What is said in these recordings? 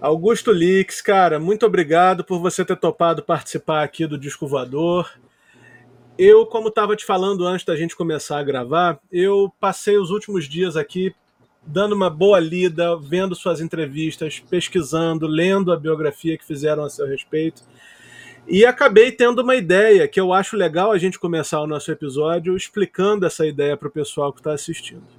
Augusto Lix, cara, muito obrigado por você ter topado participar aqui do Disco Voador. Eu, como estava te falando antes da gente começar a gravar, eu passei os últimos dias aqui dando uma boa lida, vendo suas entrevistas, pesquisando, lendo a biografia que fizeram a seu respeito. E acabei tendo uma ideia que eu acho legal a gente começar o nosso episódio explicando essa ideia para o pessoal que está assistindo.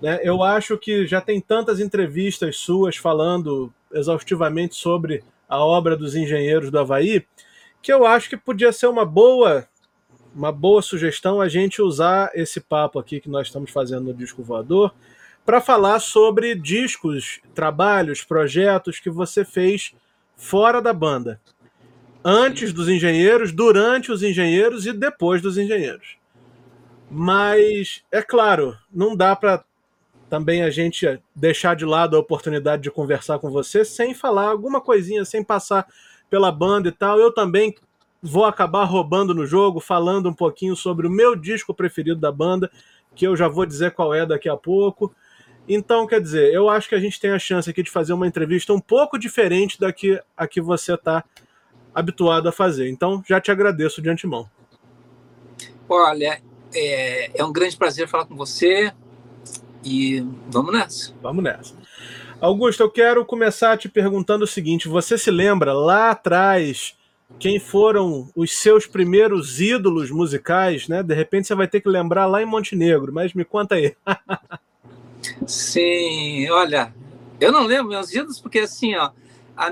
Né? Eu acho que já tem tantas entrevistas suas falando exaustivamente sobre a obra dos engenheiros do Havaí, que eu acho que podia ser uma boa uma boa sugestão a gente usar esse papo aqui que nós estamos fazendo no Disco Voador para falar sobre discos, trabalhos, projetos que você fez fora da banda. Antes dos engenheiros, durante os engenheiros e depois dos engenheiros. Mas, é claro, não dá para também a gente deixar de lado a oportunidade de conversar com você sem falar alguma coisinha, sem passar pela banda e tal. Eu também vou acabar roubando no jogo, falando um pouquinho sobre o meu disco preferido da banda, que eu já vou dizer qual é daqui a pouco. Então, quer dizer, eu acho que a gente tem a chance aqui de fazer uma entrevista um pouco diferente da que a que você está habituado a fazer. Então, já te agradeço de antemão. Olha, é, é um grande prazer falar com você. E vamos nessa. Vamos nessa. Augusto, eu quero começar te perguntando o seguinte: você se lembra lá atrás quem foram os seus primeiros ídolos musicais, né? De repente você vai ter que lembrar lá em Montenegro, mas me conta aí. Sim, olha, eu não lembro meus ídolos porque assim, ó,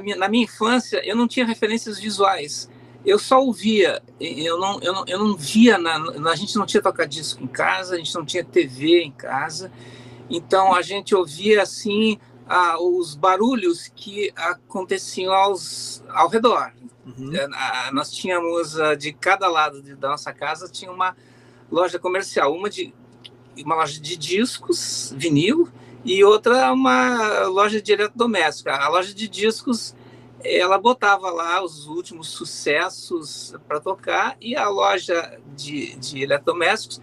minha, na minha infância eu não tinha referências visuais. Eu só ouvia, eu não, eu não, eu não via, na, a gente não tinha tocar disco em casa, a gente não tinha TV em casa, então a gente ouvia assim ah, os barulhos que aconteciam aos, ao redor. Uhum. Ah, nós tínhamos ah, de cada lado de, da nossa casa tinha uma loja comercial, uma de uma loja de discos, vinil, e outra uma loja de eletrodoméstico. A loja de discos ela botava lá os últimos sucessos para tocar e a loja de, de eletrodomésticos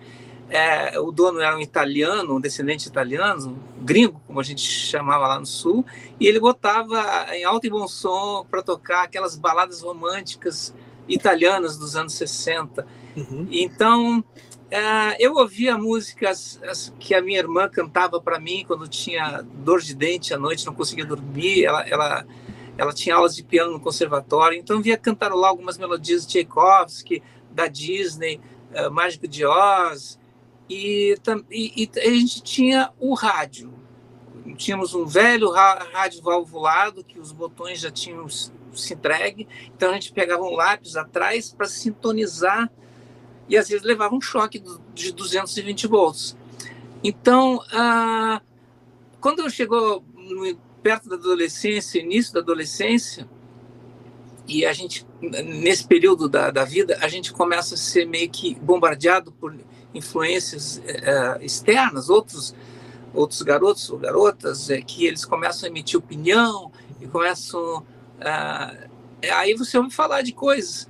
é, o dono era um italiano, um descendente italiano, gringo, como a gente chamava lá no sul, e ele botava em alto e bom som para tocar aquelas baladas românticas italianas dos anos 60. Uhum. Então, é, eu ouvia músicas que a minha irmã cantava para mim quando tinha dor de dente à noite, não conseguia dormir, ela, ela, ela tinha aulas de piano no conservatório, então via cantarolar algumas melodias de Tchaikovsky, da Disney, uh, Mágico de Oz, e, e, e, a gente tinha o rádio. Tínhamos um velho rádio valvulado que os botões já tinham se entregue, então a gente pegava um lápis atrás para sintonizar e às vezes levava um choque de 220 volts. Então, ah, quando chegou perto da adolescência, início da adolescência, e a gente, nesse período da, da vida, a gente começa a ser meio que bombardeado por influências uh, externas, outros outros garotos ou garotas é, que eles começam a emitir opinião e começam uh, aí você ouve falar de coisas.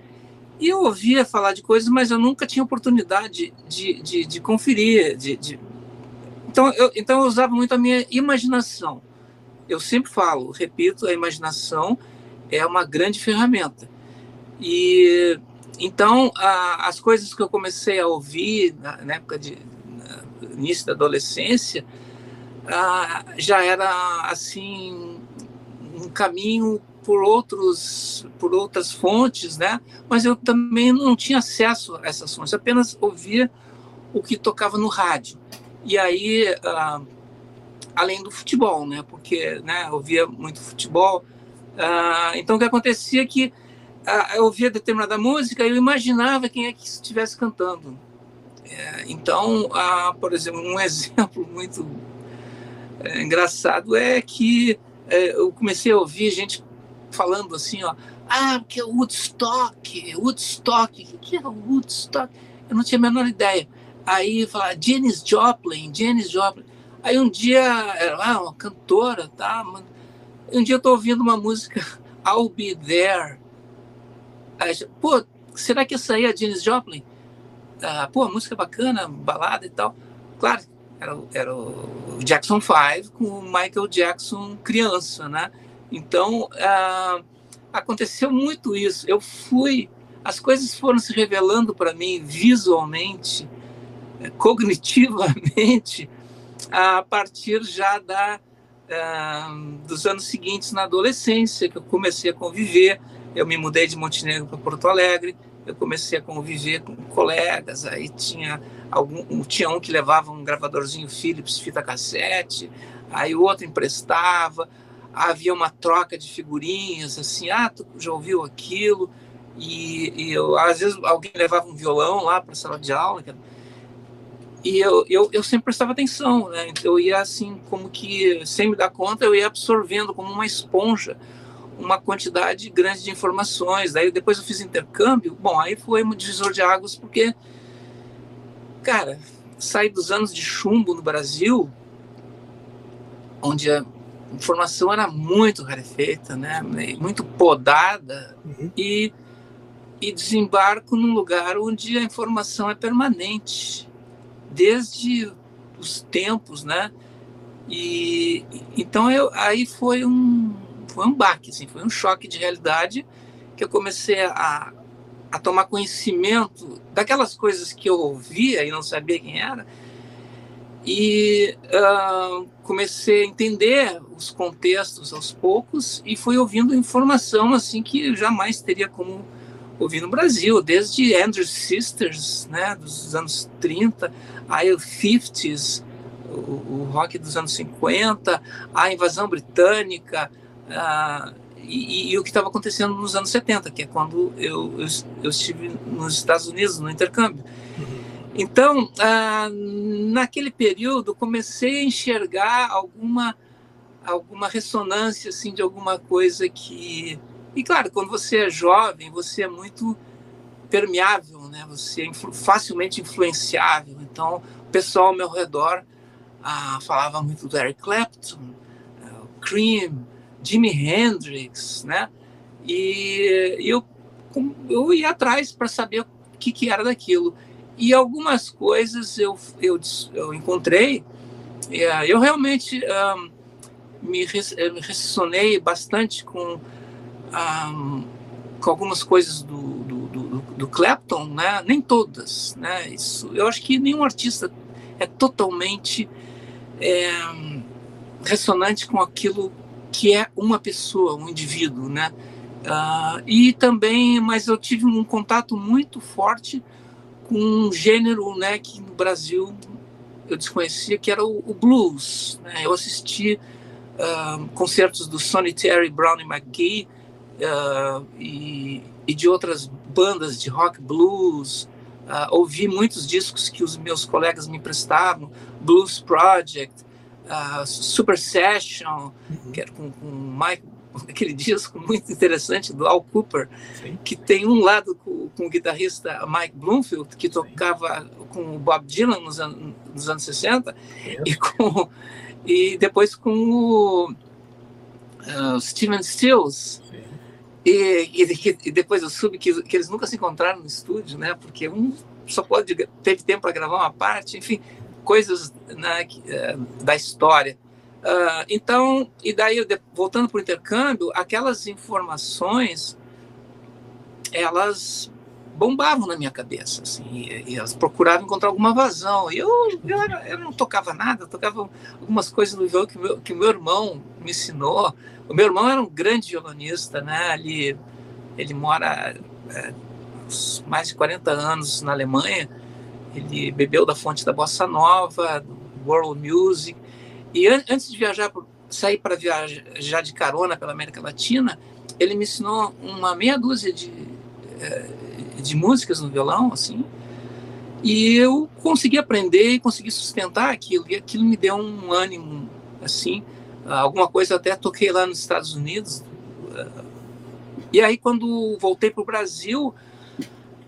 E eu ouvia falar de coisas mas eu nunca tinha oportunidade de, de, de conferir de, de, então eu então eu usava muito a minha imaginação. Eu sempre falo repito a imaginação é uma grande ferramenta. E então, a, as coisas que eu comecei a ouvir na, na época de na, início da adolescência a, já era assim um caminho por outros por outras fontes, né? Mas eu também não tinha acesso a essas fontes, apenas ouvia o que tocava no rádio. E aí, além do futebol, né? Porque, né? Eu ouvia muito futebol. então, o que acontecia é que eu ouvia determinada música e eu imaginava quem é que estivesse cantando. É, então, por exemplo, um exemplo muito é, engraçado é que é, eu comecei a ouvir gente falando assim, ó, ah, que é Woodstock, Woodstock, o que é Woodstock? Eu não tinha a menor ideia. Aí falar Janis Joplin, Janis Joplin. Aí um dia, era lá, uma cantora, tá? Um dia eu tô ouvindo uma música, I'll Be There, pô, será que essa aí é a Janis Joplin? Ah, pô, música bacana, balada e tal. Claro, era, era o Jackson 5 com o Michael Jackson criança, né? Então, ah, aconteceu muito isso. Eu fui, as coisas foram se revelando para mim visualmente, cognitivamente, a partir já da, ah, dos anos seguintes na adolescência, que eu comecei a conviver. Eu me mudei de Montenegro para Porto Alegre, eu comecei a conviver com colegas, aí tinha algum, tinha um que levava um gravadorzinho Philips, fita cassete, aí o outro emprestava, havia uma troca de figurinhas, assim, ah, tu já ouviu aquilo? E, e eu, às vezes alguém levava um violão lá para a sala de aula, e eu, eu, eu sempre prestava atenção, né? Eu ia assim, como que, sem me dar conta, eu ia absorvendo como uma esponja uma quantidade grande de informações. Daí depois eu fiz intercâmbio. Bom, aí foi um divisor de águas, porque, cara, saí dos anos de chumbo no Brasil, onde a informação era muito rarefeita, né? muito podada, uhum. e, e desembarco num lugar onde a informação é permanente, desde os tempos, né? E então eu, aí foi um foi um baque, assim, foi um choque de realidade que eu comecei a, a tomar conhecimento daquelas coisas que eu ouvia e não sabia quem era, e uh, comecei a entender os contextos aos poucos e fui ouvindo informação assim que jamais teria como ouvir no Brasil, desde Andrew Sisters, né, dos anos 30, a 50s, o, o rock dos anos 50, a invasão britânica, ah, e, e, o que estava acontecendo nos anos 70, que é quando eu, eu, eu estive nos Estados Unidos no intercâmbio. Uhum. Então, ah, naquele período, comecei a enxergar alguma alguma ressonância assim de alguma coisa que e claro quando você é jovem você é muito permeável né você é influ facilmente influenciável então o pessoal ao meu redor ah, falava muito do Eric Clapton uh, o Cream Jimi Hendrix, né? E eu, eu ia atrás para saber o que, que era daquilo. E algumas coisas eu, eu, eu encontrei, eh, eu realmente um, me, me ressonei bastante com, um, com algumas coisas do, do, do, do, Clapton, né? nem todas. Né? Isso, eu acho que nenhum artista é totalmente é, ressonante com aquilo que é uma pessoa, um indivíduo, né? Uh, e também, mas eu tive um contato muito forte com um gênero, né, que no Brasil eu desconhecia, que era o, o blues. Né? Eu assisti uh, concertos do Sonny Terry, Brownie McGee uh, e, e, de outras bandas de rock blues. ouvi muitos discos que os meus colegas me emprestavam, Blues Project, uh, Super Session, uhum. que era com, com Mike, aquele disco muito interessante do Al Cooper, Sim. que tem um lado com, com, o guitarrista Mike Bloomfield, que tocava Sim. com o Bob Dylan nos, an nos anos 60, e, com, e depois com o uh, Steven Stills. E, e, e, depois eu soube que, que eles nunca se encontraram no estúdio, né? Porque um só pode teve tempo para gravar uma parte, enfim coisas né, é, da história. Uh, então, e daí, voltando para o intercâmbio, aquelas informações, elas bombavam na minha cabeça, assim, e, e elas procuravam encontrar alguma vazão. E eu, eu, eu, não tocava nada, tocava algumas coisas no violão que meu, que meu irmão me ensinou. O meu irmão era um grande violonista, né? Ele, ele mora é, mais de 40 anos na Alemanha, ele bebeu da fonte da bossa nova, do world music. E an antes de viajar, sair para viajar de carona pela América Latina, ele me ensinou uma meia dúzia de, eh, de músicas no violão, assim. E eu consegui aprender e consegui sustentar aquilo. E aquilo me deu um ânimo, assim. Alguma coisa até toquei lá nos Estados Unidos. E aí, quando voltei para o Brasil,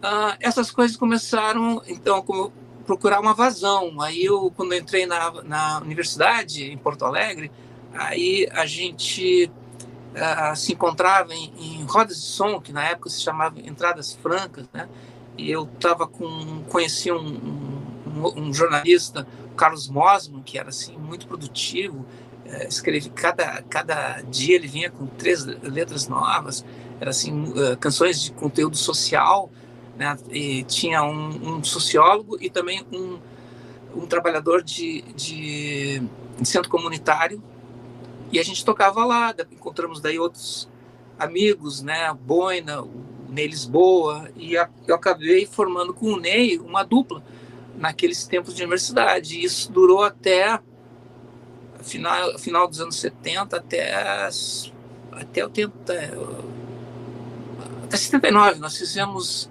uh, essas coisas começaram, então, como procurar uma vazão. Aí eu, quando eu entrei na, na universidade, em Porto Alegre, aí a gente uh, se encontrava em, em, rodas de som, que na época se chamava entradas francas, né? E eu estava com, conheci um, um, um, jornalista, Carlos Mosman, que era assim muito produtivo, é, escreve cada cada dia ele vinha com três letras novas, era assim uh, canções de conteúdo social, né? E tinha um, um sociólogo e também um um trabalhador de, de, de centro comunitário e a gente tocava lá, encontramos daí outros amigos, né, Boina, Ney Lisboa, e eu acabei formando com o Ney uma dupla naqueles tempos de universidade. E isso durou até final, final dos anos 70 até até 80 até 79 nós fizemos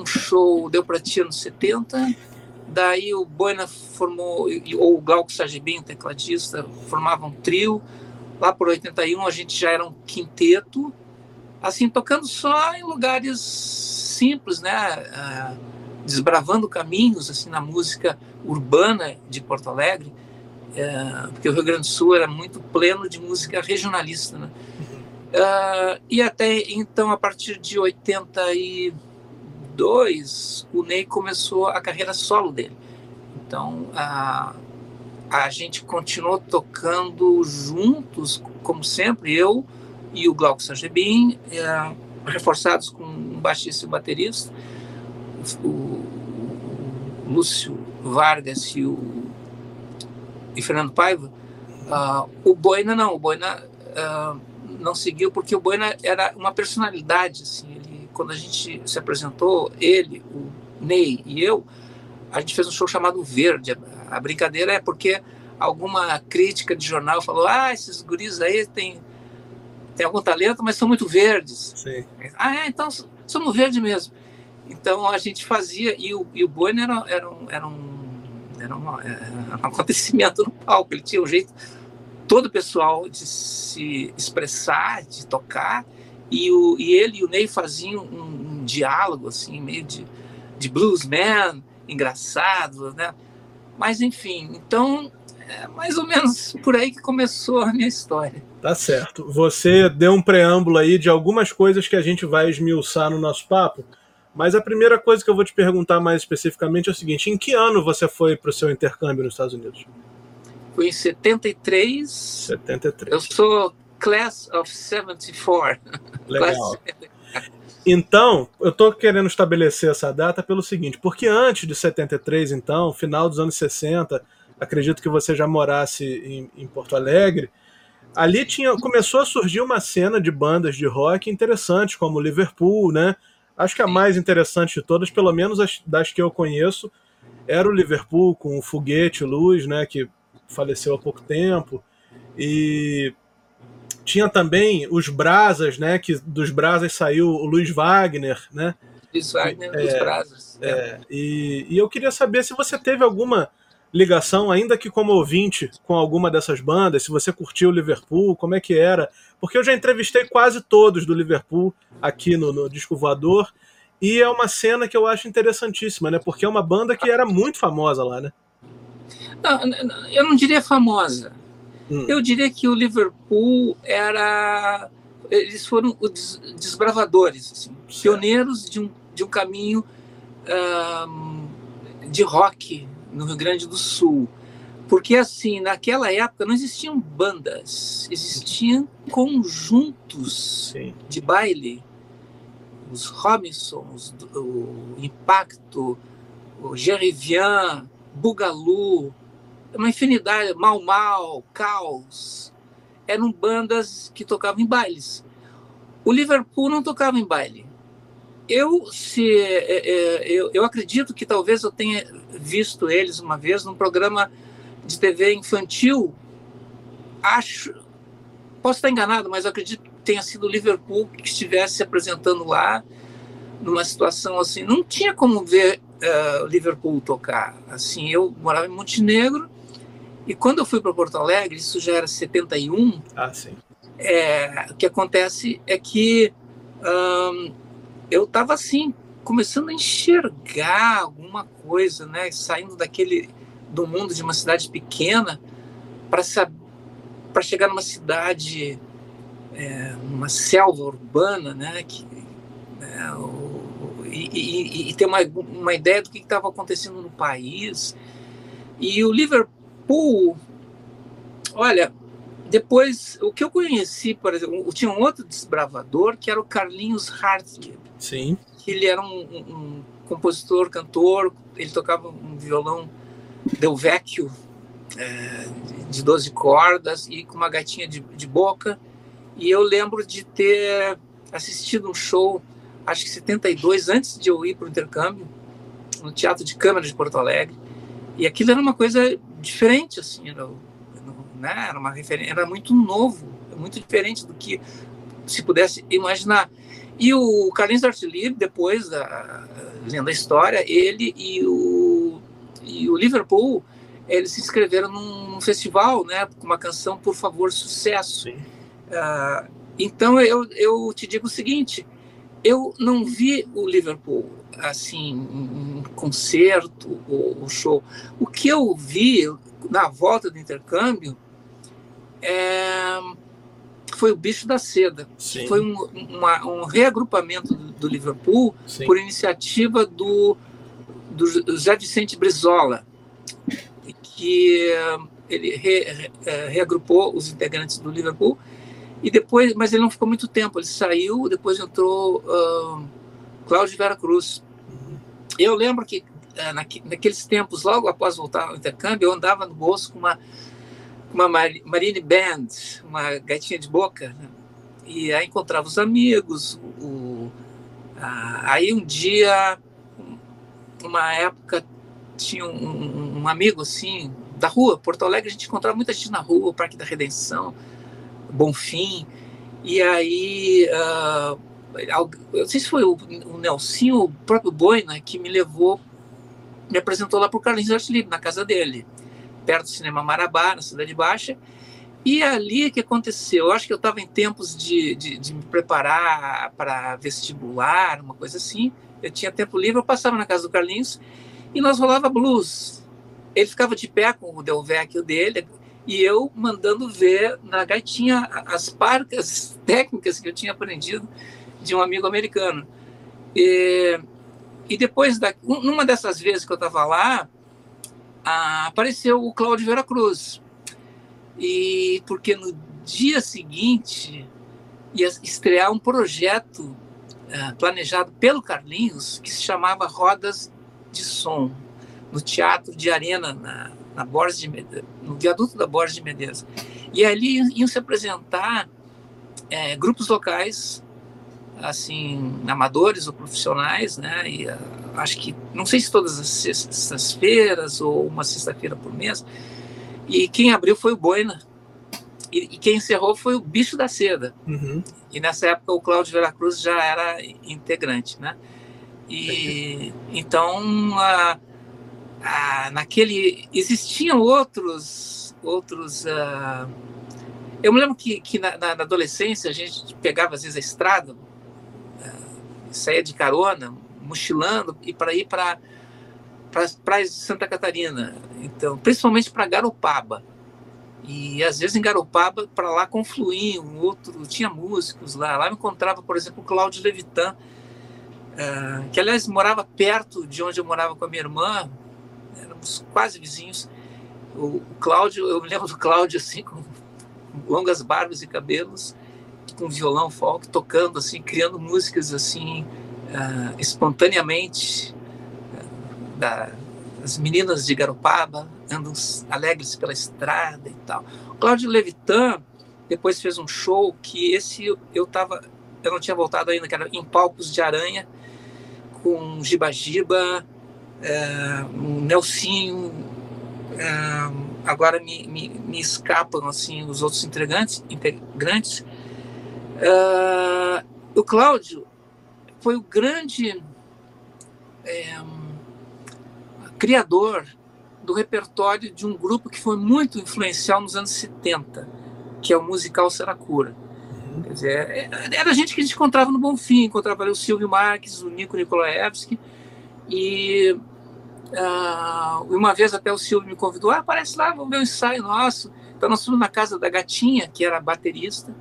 um show deu para ti anos 70 daí o Boina formou ou o Glauco Sargibim, tecladista formavam um trio. Lá por 81 a gente já era um quinteto. Assim tocando só em lugares simples né? Uh, desbravando caminhos assim na música urbana de Porto Alegre. Uh, porque o Rio Grande do Sul era muito pleno de música regionalista né? Uh, e até então a partir de 82 o Ney começou a carreira solo dele então a a gente continuou tocando juntos, como sempre, eu e o Glauco Sangebin, é, reforçados com um baixista e baterista, o, o Lúcio Vargas e o e Fernando Paiva. Uh, o Boina não, o Boina uh, não seguiu porque o Boina era uma personalidade, assim, quando a gente se apresentou, ele, o Ney e eu, a gente fez um show chamado Verde. A brincadeira é porque alguma crítica de jornal falou: ah, esses guris aí têm, têm algum talento, mas são muito verdes. Sim. Ah, é, então somos verdes mesmo. Então a gente fazia, e o, e o Bueno era, era, um, era, um, era, um, era um acontecimento no palco, ele tinha um jeito todo pessoal de se expressar, de tocar, e, o, e ele e o Ney faziam um, um diálogo assim, meio de, de bluesman, engraçado, né? Mas enfim, então é mais ou menos por aí que começou a minha história. Tá certo. Você deu um preâmbulo aí de algumas coisas que a gente vai esmiuçar no nosso papo. Mas a primeira coisa que eu vou te perguntar mais especificamente é o seguinte: em que ano você foi para o seu intercâmbio nos Estados Unidos? Foi em 73. 73. Eu sou class of 74. Legal. Então, eu estou querendo estabelecer essa data pelo seguinte, porque antes de 73, então, final dos anos 60, acredito que você já morasse em, em Porto Alegre, ali tinha, começou a surgir uma cena de bandas de rock interessantes, como Liverpool, né? Acho que a mais interessante de todas, pelo menos as, das que eu conheço, era o Liverpool com o Foguete Luz, né? Que faleceu há pouco tempo. E tinha também os Brasas, né? Que dos Brasas saiu o Luiz Wagner, né? Luiz Wagner é, dos Brasas. É, é. E, e eu queria saber se você teve alguma ligação, ainda que como ouvinte, com alguma dessas bandas, se você curtiu o Liverpool, como é que era. Porque eu já entrevistei quase todos do Liverpool aqui no, no Disco Voador. E é uma cena que eu acho interessantíssima, né? Porque é uma banda que era muito famosa lá, né? Não, eu não diria famosa Hum. Eu diria que o Liverpool era. Eles foram os desbravadores, assim, pioneiros de um, de um caminho um, de rock no Rio Grande do Sul. Porque, assim, naquela época não existiam bandas, existiam conjuntos Sim. de baile. Os Robinsons, o Impacto, o Gerivian, Bugalu, uma infinidade, Mal Mal, Caos, eram bandas que tocavam em bailes. O Liverpool não tocava em baile. Eu se é, é, eu, eu acredito que talvez eu tenha visto eles uma vez num programa de TV infantil. Acho, posso estar enganado, mas eu acredito que tenha sido o Liverpool que estivesse se apresentando lá numa situação assim. Não tinha como ver uh, Liverpool tocar. Assim, eu morava em Montenegro e quando eu fui para Porto Alegre, isso já era 71. Ah, sim. É, o que acontece é que hum, eu estava assim, começando a enxergar alguma coisa, né? Saindo daquele do mundo de uma cidade pequena para para chegar numa cidade, é, uma selva urbana, né? Que, é, o, e, e, e, ter uma, uma ideia do que estava acontecendo no país. E o Liverpool Liverpool, Olha, depois, o que eu conheci, por exemplo, tinha um outro desbravador que era o Carlinhos Hartley. Sim. Que ele era um, um, um compositor, cantor, ele tocava um violão Del Vecchio é, de 12 cordas e com uma gaitinha de, de boca. E eu lembro de ter assistido um show, acho que 72, antes de eu ir para o intercâmbio, no Teatro de Câmara de Porto Alegre. E aquilo era uma coisa diferente, assim, era, né? era uma referência, era muito novo, muito diferente do que se pudesse imaginar. E o Carlinhos Artilheiro, depois da lendo a história, ele e o, e o Liverpool, eles se inscreveram num, num festival, né, com uma canção Por Favor Sucesso. Uh, então eu, eu te digo o seguinte, eu não vi o Liverpool assim em concerto ou, show. O que eu vi na volta do intercâmbio é, foi o Bicho da Seda. Sim. Foi um, uma, um reagrupamento do, do Liverpool Sim. por iniciativa do, do José Vicente Brizola, que ele re, re, é, reagrupou os integrantes do Liverpool e depois, mas ele não ficou muito tempo. Ele saiu, depois entrou uh, Cláudio Vera Cruz. Eu lembro que uh, naqueles tempos, logo após voltar ao intercâmbio, eu andava no bolso com uma uma Marine Band, uma gaitinha de boca, né? e aí encontrava os amigos. O, a, aí um dia, uma época, tinha um, um, amigo assim da rua, Porto Alegre, a gente encontrava muita gente na rua, Parque da Redenção, Bonfim, e aí uh, eu sei se foi o, o Nelson ou o próprio Boina né, que me levou, me apresentou lá para o Carlinhos Artilheiro, na casa dele perto do Cinema Marabá, na Cidade Baixa. E ali que aconteceu, eu acho que eu estava em tempos de, de, de, me preparar para vestibular, uma coisa assim. Eu tinha tempo livre, eu passava na casa do Carlinhos e nós rolava blues. Ele ficava de pé com o Del Vecchio dele e eu mandando ver na gaitinha as parcas técnicas que eu tinha aprendido de um amigo americano. E, e depois, da, numa dessas vezes que eu estava lá, apareceu o Cláudio Veracruz. E porque no dia seguinte ia estrear um projeto uh, planejado pelo Carlinhos que se chamava Rodas de Som, no Teatro de Arena, na, na Borges de Medeiros, no viaduto da Borges de Medeiros. E ali iam se apresentar é, grupos locais assim, amadores ou profissionais, né? E uh, acho que, não sei se todas as sextas-feiras ou uma sexta-feira por mês. E quem abriu foi o Boina. E, e quem encerrou foi o Bicho da Seda. Uhum. E nessa época o Cláudio Veracruz já era integrante, né? E então, uh, naquele existiam outros outros uh, eu me lembro que, que na, na, adolescência a gente pegava às vezes a estrada saía de carona, mochilando e para ir para as praias de Santa Catarina, então principalmente para Garopaba. E às vezes em Garopaba, para lá confluir um outro, tinha músicos lá. Lá eu encontrava, por exemplo, o Cláudio Levitan, uh, que aliás morava perto de onde eu morava com a minha irmã, éramos quase vizinhos. O, o Cláudio, eu me lembro do Cláudio assim, com longas barbas e cabelos, com violão folk, tocando assim, criando músicas assim uh, espontaneamente uh, da, as meninas de Garopaba andam alegres pela estrada e tal. Cláudio Levitan depois fez um show que esse eu tava eu não tinha voltado ainda, que era em palcos de aranha com Giba Giba, uh, um Nelsinho, agora me, me, me, escapam assim os outros integrantes, integrantes Uh, o Cláudio foi o grande é, criador do repertório de um grupo que foi muito influencial nos anos 70, que é o musical Saracura. Uhum. Quer dizer, é, era gente que a gente encontrava no Bonfim, encontrava ali o Silvio Marques, o Nico Nikolaevski, e uh, uma vez até o Silvio me convidou, ah, aparece lá, vamos ver um ensaio nosso. Então nós fomos na casa da Gatinha, que era baterista,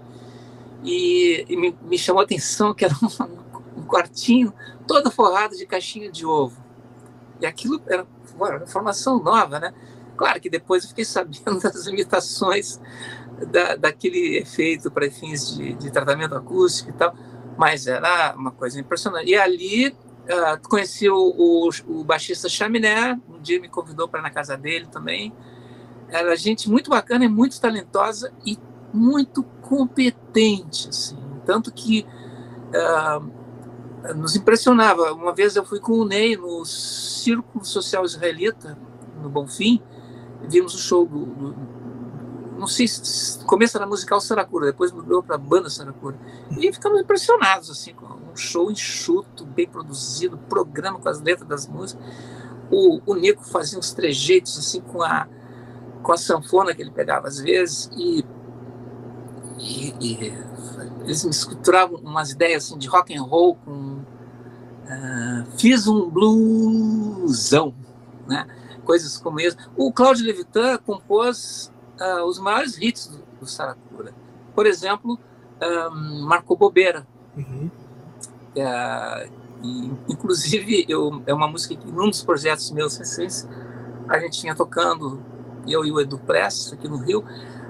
e, e me, me, chamou a atenção que era um, um, quartinho todo forrado de caixinha de ovo. E aquilo era uma formação nova, né? Claro que depois eu fiquei sabendo das limitações da, daquele efeito para fins de, de, tratamento acústico e tal, mas era uma coisa impressionante. E ali uh, conheci o, o, o, baixista Chaminé, um dia me convidou para ir na casa dele também. Era gente muito bacana e muito talentosa e muito competente, assim. Tanto que uh, nos impressionava. Uma vez eu fui com o Ney no Círculo Social Israelita, no Bonfim, vimos o show do, do não sei se começa na musical Saracura, depois mudou para a banda Saracura. E ficamos impressionados, assim, com um show enxuto, bem produzido, programa com as letras das músicas. O, o Nico fazia uns trejeitos, assim, com a, com a sanfona que ele pegava às vezes, e, e, e eles misturavam umas ideias assim, de rock and roll com. Uh, fiz um bluesão, né? coisas como isso. O Cláudio Levitan compôs uh, os maiores hits do, do Saracura. Por exemplo, um, Marco Bobeira. Uhum. Uh, e, inclusive, eu, é uma música que, num dos projetos meus recentes, a gente tinha tocando, eu e o Edu Prestes, aqui no Rio,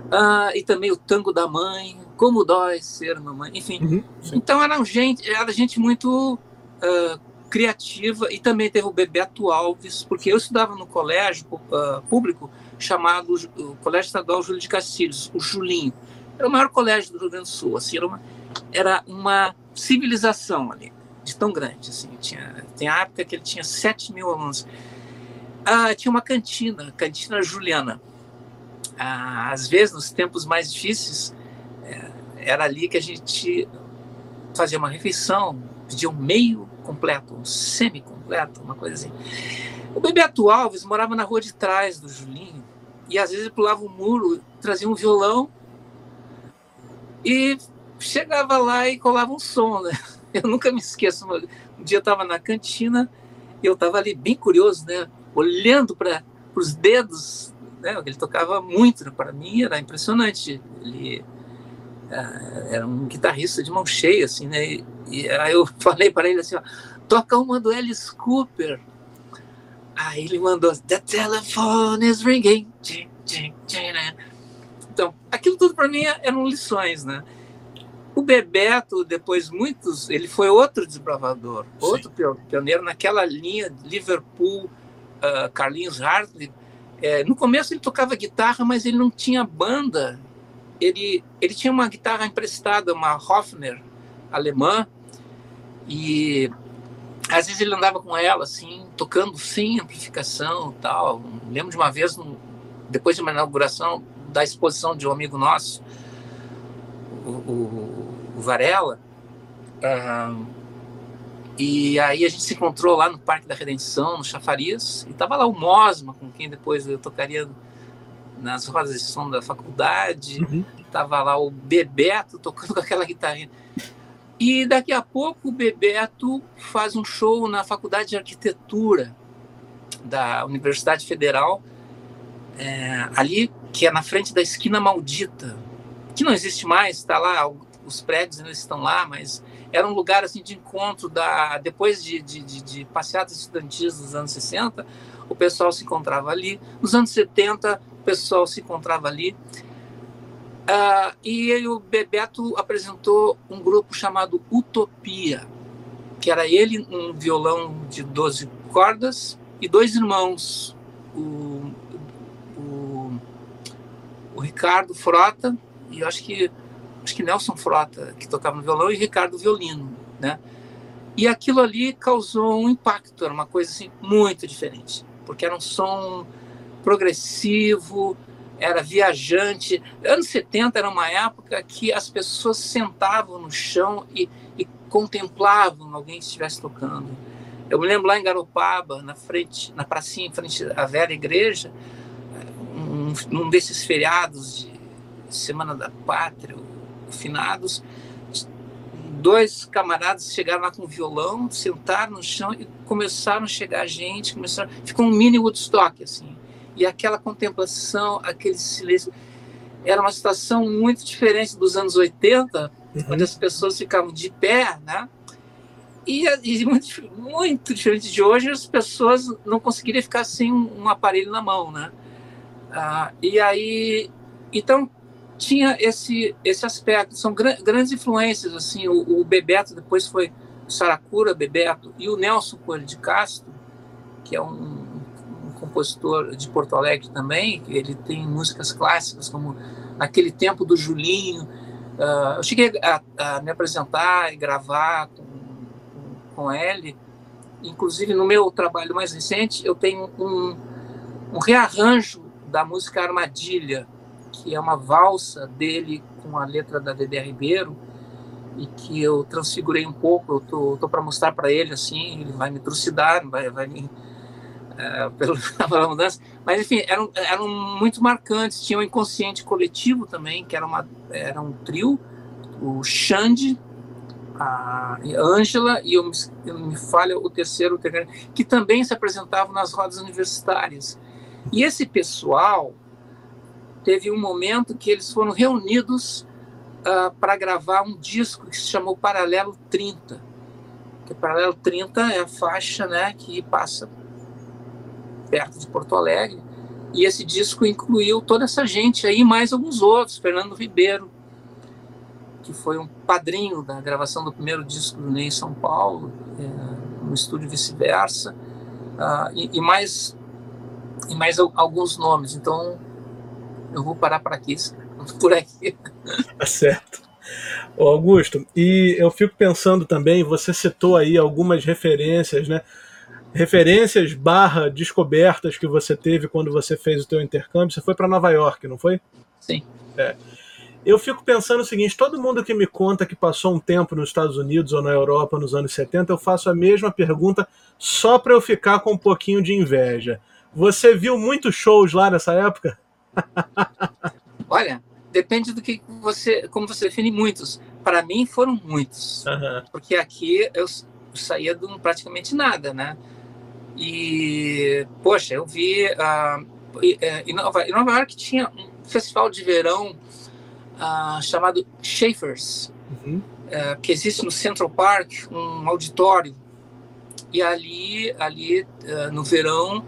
uh, e também o Tango da Mãe, Como Dói Ser Mamãe, enfim. Uhum, então, era gente, era gente muito uh, criativa, e também teve o Bebeto Alves, porque eu estudava no colégio uh, público chamado Colégio Estadual Júlio de Castilhos, o Julinho. Era o maior colégio do Rio Grande do Sul, assim, era uma, era uma civilização ali, de tão grande. Assim, tinha, tem a época que ele tinha 7 mil alunos. Ah, tinha uma cantina, cantina Juliana. Ah, às vezes, nos tempos mais difíceis, é, era ali que a gente fazia uma refeição, pedia um meio completo, um semi-completo, uma coisa assim. O Bebeto Alves morava na rua de trás do Julinho e às vezes pulava o muro, trazia um violão e chegava lá e colava um som, né? Eu nunca me esqueço. Um dia eu estava na cantina e eu estava ali bem curioso, né? Olhando para os dedos, né? Ele tocava muito, para mim era impressionante. Ele uh, era um guitarrista de mão cheia, assim, né? E, e aí eu falei para ele assim, ó, toca uma do Alice Cooper. Aí ele mandou, The telephone is ringing. Né? Então, aquilo tudo para mim eram lições, né? O Bebeto, depois muitos, ele foi outro desbravador, Sim. outro pioneiro naquela linha Liverpool, uh, Carlinhos Hartley. É, no começo ele tocava guitarra, mas ele não tinha banda. Ele, ele tinha uma guitarra emprestada, uma Hofner alemã, e às vezes ele andava com ela, assim, tocando sem amplificação tal. Lembro de uma vez, depois de uma inauguração da exposição de um amigo nosso, o, o, o Varela, e aí a gente se encontrou lá no Parque da Redenção, no Chafariz, e tava lá o Mosma, com quem depois eu tocaria nas rodas de som da faculdade, uhum. tava lá o Bebeto tocando com aquela guitarrinha. E daqui a pouco o Bebeto faz um show na Faculdade de Arquitetura da Universidade Federal, é, ali que é na frente da esquina maldita, que não existe mais, está lá, os prédios ainda estão lá, mas era um lugar assim de encontro da depois de, de, de, de passeatas estudantis dos anos 60, o pessoal se encontrava ali. Nos anos 70, o pessoal se encontrava ali. Uh, e o Bebeto apresentou um grupo chamado Utopia, que era ele, um violão de 12 cordas, e dois irmãos, o, o, o Ricardo Frota, e acho que, acho que Nelson Frota, que tocava no violão, e Ricardo Violino. Né? E aquilo ali causou um impacto, era uma coisa assim, muito diferente, porque era um som progressivo, era viajante. Anos 70 era uma época que as pessoas sentavam no chão e, e contemplavam alguém que estivesse tocando. Eu me lembro lá em Garopaba, na frente, na pracinha em frente à velha igreja, um, um desses feriados de Semana da Pátria, finados, dois camaradas chegaram lá com violão, sentaram no chão e começaram a chegar gente, começaram, ficou um mini Woodstock assim e aquela contemplação, aquele silêncio. Era uma situação muito diferente dos anos 80, uhum. onde as pessoas ficavam de pé, né? E, e muito, muito, diferente de hoje, as pessoas não conseguiriam ficar sem um, um aparelho na mão, né? Uh, e aí, então tinha esse esse aspecto. São gr grandes influências assim. O, o, Bebeto depois foi Saracura Bebeto e o Nelson Coelho de Castro, que é um, um compositor de Porto Alegre também. Ele tem músicas clássicas como Naquele Tempo do Julinho. Uh, eu cheguei a, a, me apresentar e gravar com, com, com ele. Inclusive no meu trabalho mais recente, eu tenho um, um rearranjo da música Armadilha, que é uma valsa dele com a letra da Dedé Ribeiro e que eu transfigurei um pouco. Eu tô, tô para mostrar para ele assim, ele vai me trucidar, vai, vai me é, pela mudança. Mas enfim, eram, eram muito marcantes. Tinha o um inconsciente coletivo também, que era uma era um trio, o Xande, a Ângela e eu me, eu me falha o terceiro, o terceiro, que também se apresentavam nas rodas universitárias. E esse pessoal teve um momento que eles foram reunidos uh, para gravar um disco que se chamou Paralelo 30. Que Paralelo 30 é a faixa né, que passa perto de Porto Alegre. E esse disco incluiu toda essa gente aí, mais alguns outros. Fernando Ribeiro, que foi um padrinho da gravação do primeiro disco do Ney em São Paulo, é, no estúdio Vice-Versa. Uh, e, e, mais e mais alguns nomes. Então, eu vou parar por aqui, por aqui. Tá certo. Ô Augusto, e eu fico pensando também, você citou aí algumas referências, né? Referências barra descobertas que você teve quando você fez o teu intercâmbio. Você foi para Nova York, não foi? Sim. É. Eu fico pensando o seguinte: todo mundo que me conta que passou um tempo nos Estados Unidos ou na Europa nos anos 70, eu faço a mesma pergunta só para eu ficar com um pouquinho de inveja. Você viu muitos shows lá nessa época? Olha, depende do que você, como você define muitos. Para mim foram muitos, uhum. porque aqui eu, saía de um, praticamente nada, né? E poxa, eu vi uh, em, Nova, em Nova York tinha um festival de verão uh, chamado Schaefer's, uhum. uh, que existe no Central Park, um auditório. E ali, ali no verão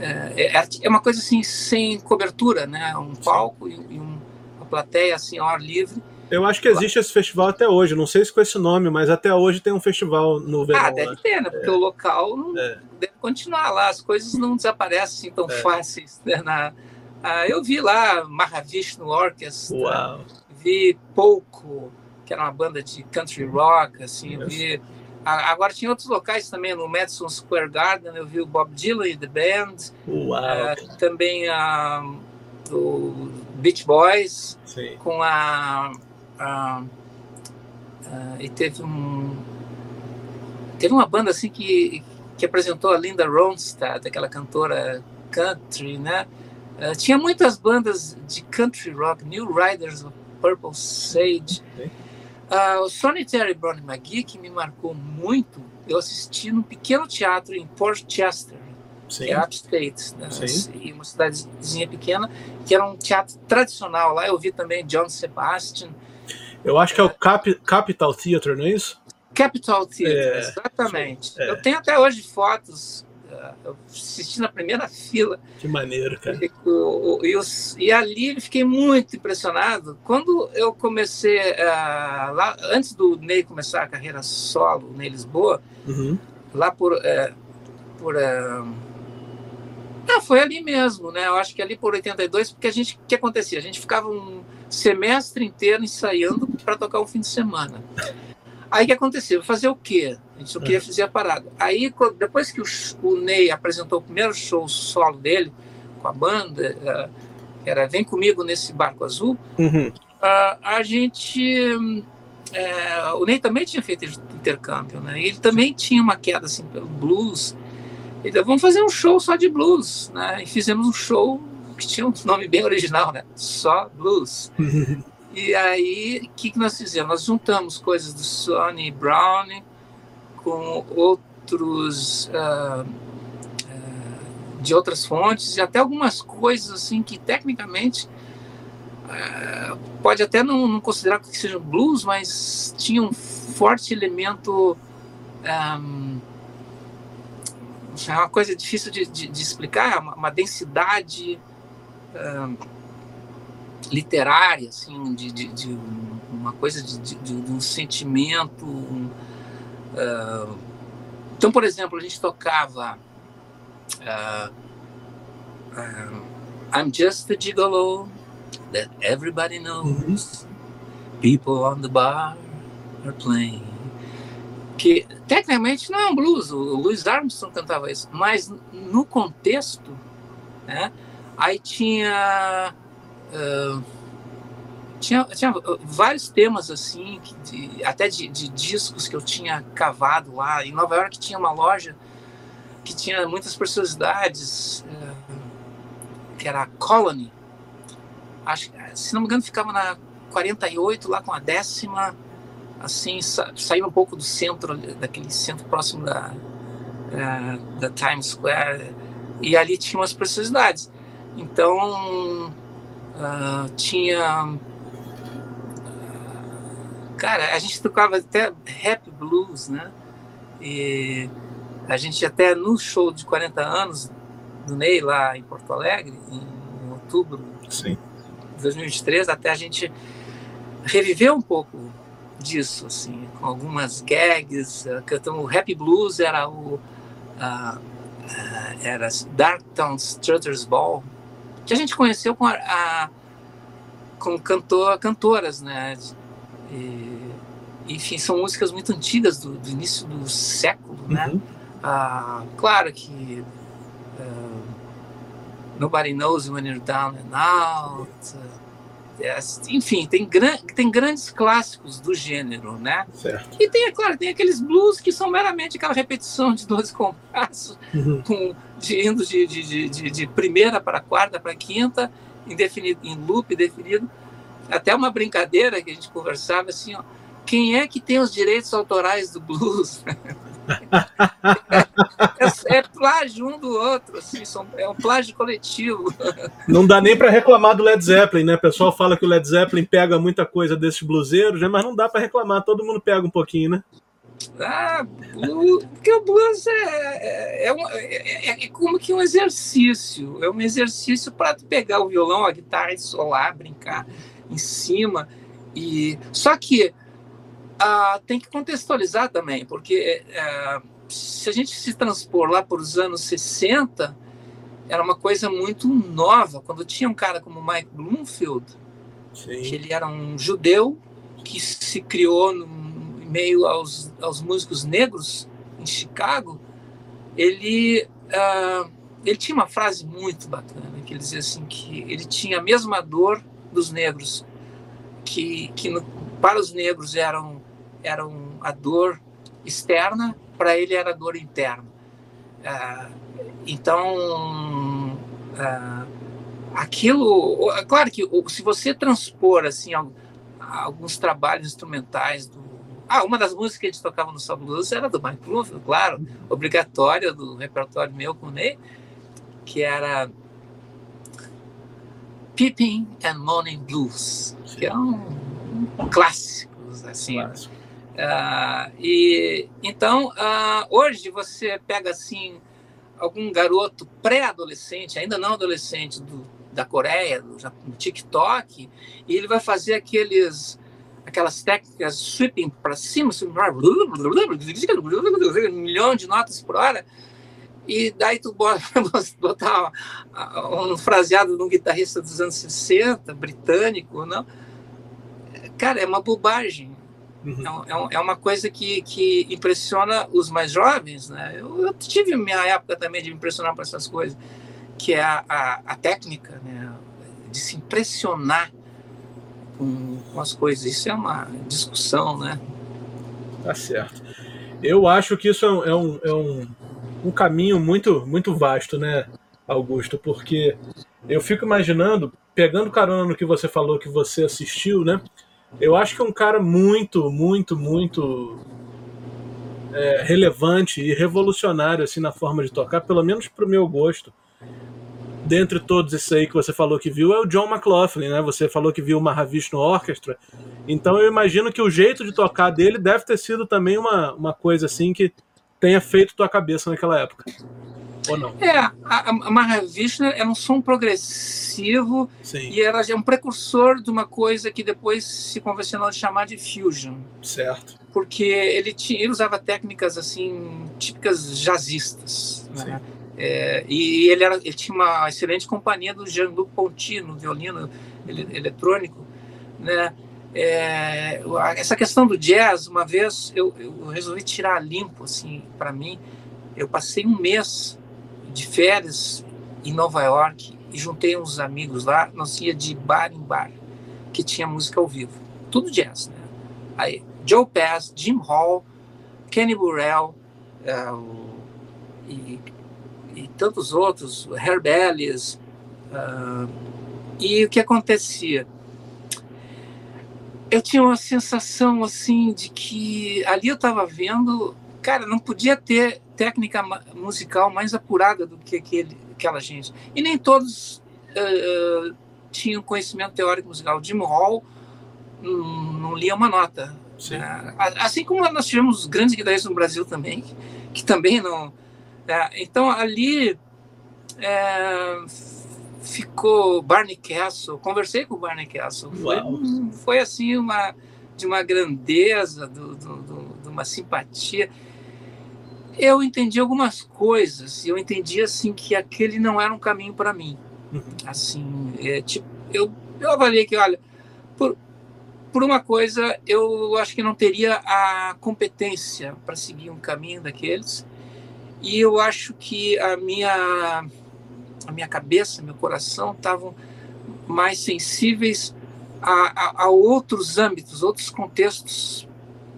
é, é, é, uma coisa assim sem cobertura, né? Um palco e, e um, uma plateia assim ao ar livre. Eu acho que existe esse festival até hoje, não sei se com esse nome, mas até hoje tem um festival no verão. Ah, deve ter, né? Porque é. o local não é. deve continuar lá, as coisas não desaparecem assim tão é. fáceis. Né? Na, ah, eu vi lá Mahavishnu Orchestra, Uau. vi Pouco, que era uma banda de country rock, assim, vi Agora tinha outros locais também, no Madison Square Garden, eu vi o Bob Dylan e The Band. Uau. Uh, também a, o Beach Boys, Sim. com a, a, a, E teve um. Teve uma banda assim que, que apresentou a Linda Ronstadt, aquela cantora country, né? Uh, tinha muitas bandas de country rock, New Riders Purple Sage. Okay. Uh, o Solitary Brown McGee, que me marcou muito, eu assisti num pequeno teatro em Port Chester, Sim. que é upstate, né? Sim. uma cidadezinha pequena, que era um teatro tradicional. Lá eu vi também John Sebastian. Eu acho que é o Cap Capital Theatre, não é isso? Capital Theatre, é, exatamente. É. Eu tenho até hoje fotos eu assisti na primeira fila. Que maneiro, cara. E, o, e, e ali fiquei muito impressionado. Quando eu comecei, uh, lá, antes do Ney começar a carreira solo em Lisboa, uhum. lá por. Uh, por uh, ah, foi ali mesmo, né? Eu acho que ali por 82, porque a gente, o que acontecia? A gente ficava um semestre inteiro ensaiando para tocar um fim de semana. Aí o que aconteceu? Fazer o quê? A gente não queria é. fazer a parada. Aí, depois que o, o, Ney apresentou o primeiro show solo dele, com a banda, uh, que era Vem Comigo Nesse Barco Azul, uhum. uh, a gente... Uh, o Ney também tinha feito intercâmbio, né? Ele também tinha uma queda, assim, pelo blues. Então, vamos fazer um show só de blues, né? E fizemos um show que tinha um nome bem original, né? Só blues. E aí, o que, que nós fizemos? Nós juntamos coisas do Sonny Brown, com outros uh, de outras fontes e até algumas coisas assim que tecnicamente uh, pode até não, não, considerar que sejam blues, mas tinha um forte elemento um, é uma coisa difícil de, de, de explicar, uma, uma densidade uh, literária, assim, de, de, de, uma coisa de, de um sentimento. Um, uh, então, por exemplo, a gente tocava uh, I'm just a gigolo that everybody knows. People on the bar are playing. Que tecnicamente não é um blues, o Louis Armstrong cantava isso, mas no contexto, né? Aí tinha uh, tinha, tinha vários temas assim, de, até de, de, discos que eu tinha cavado lá. Em Nova York tinha uma loja que tinha muitas preciosidades, uh, que era a Colony. Acho, se não me engano, ficava na 48, lá com a décima, assim, sa saiu um pouco do centro, daquele centro próximo da, da Times Square, e ali tinha umas preciosidades. Então, uh, tinha. Cara, a gente tocava até rap blues, né? E a gente até no show de 40 anos do Ney, lá em Porto Alegre, em outubro Sim. de 2023, até a gente reviveu um pouco disso, assim, com algumas gags. Então, o rap blues era o. Uh, era Darktown Strutters Ball, que a gente conheceu com a, a com cantor, cantoras, né? E, enfim, são músicas muito antigas do, do início do século, né? uhum. né? Ah, claro que uh, Nobody Knows When You're Down and Out. Uh, enfim, tem, gran tem grandes clássicos do gênero, né? Certo. E tem, é claro, tem aqueles blues que são meramente aquela repetição de 12 compassos, uhum. com, de, indo de, de, de, de primeira para quarta para quinta, indefinido, em loop definido. Até uma brincadeira que a gente conversava assim, ó, quem é que tem os direitos autorais do blues? é, é, plágio um do outro, assim, são, é um plágio coletivo. Não dá nem para reclamar do Led Zeppelin, né? O pessoal fala que o Led Zeppelin pega muita coisa desses bluseiros, mas não dá para reclamar, todo mundo pega um pouquinho, né? Ah, porque o blues é, é, é, é, é, como que um exercício. É um exercício para pegar o violão, a guitarra e solar, brincar em cima. e Só que ah, tem que contextualizar também, porque ah, se a gente se transpor lá para os anos 60, era uma coisa muito nova. Quando tinha um cara como Mike Bloomfield, Sim. que ele era um judeu que se criou no meio aos, aos músicos negros em Chicago, ele, uh, ele tinha uma frase muito bacana, que ele dizia assim, que ele tinha a mesma dor dos negros, que, que no, para os negros eram, eram a dor externa, para ele era dor interna. Uh, então, uh, aquilo, claro que se você transpor assim alguns trabalhos instrumentais do ah, uma das músicas que a gente tocava no Soul Blues era do Mike Bloomfield, claro, obrigatória do repertório meu com o Ney, que era Peeping and Morning Blues, que é um, um clássico, assim. Clássico. Uh, e então uh, hoje você pega assim algum garoto pré-adolescente, ainda não adolescente do, da Coreia, do, do TikTok, e ele vai fazer aqueles aquelas técnicas sweeping para cima, um milhão de notas por hora, e daí tu bota, botar um fraseado de um guitarrista dos anos 60, britânico, não? Cara, é uma bobagem. Uhum. É, é uma coisa que, que impressiona os mais jovens, né? Eu, eu tive minha época também de me impressionar por essas coisas, que é a, a, a técnica, né? De se impressionar com, com as coisas. Isso é uma discussão, né? Tá certo. Eu acho que isso é um, é um, um caminho muito, muito vasto, né, Augusto? Porque eu fico imaginando, pegando carona no que você falou que você assistiu, né? Eu acho que é um cara muito, muito, muito é, relevante e revolucionário assim na forma de tocar, pelo menos para o meu gosto dentre todos esses aí que você falou que viu, é o John McLaughlin, né? Você falou que viu o Mahavishnu Orchestra. Então eu imagino que o jeito de tocar dele deve ter sido também uma, uma coisa assim que tenha feito tua cabeça naquela época. Ou não? É, a, a Mahavishnu era um som progressivo Sim. e era é um precursor de uma coisa que depois se convencionou de chamar de fusion. Certo. Porque ele, tinha, ele usava técnicas assim típicas jazzistas. Né? É, e ele, era, ele tinha uma excelente companhia do Jean-Luc Ponty no violino ele, eletrônico. Né? É, essa questão do jazz, uma vez eu, eu resolvi tirar limpo assim para mim. Eu passei um mês de férias em Nova York e juntei uns amigos lá. Nós ia de bar em bar que tinha música ao vivo, tudo jazz, né? Aí Joe Pass, Jim Hall, Kenny Burrell uh, e, e, tantos outros, Herb Ellis. Uh, e o que acontecia? eu tinha uma sensação assim de que ali eu estava vendo, cara, não podia ter técnica musical mais apurada do que aquele, aquela gente. E nem todos uh, tinham conhecimento teórico musical. Jim Hall não, não lia uma nota. Né? Assim como nós tivemos grandes guitarristas no Brasil também, que também não. Né? Então ali é, ficou Barney Castle. Conversei com o Barney Castle. Foi, foi assim uma de uma grandeza, do, do, do, de uma simpatia. Eu entendi algumas coisas. Eu entendi assim que aquele não era um caminho para mim. Uhum. Assim, é, tipo, eu eu avaliei que, olha, por, por uma coisa, eu acho que não teria a competência para seguir um caminho daqueles. E eu acho que a minha a minha cabeça, meu coração estavam mais sensíveis a, a, a, outros âmbitos, outros contextos.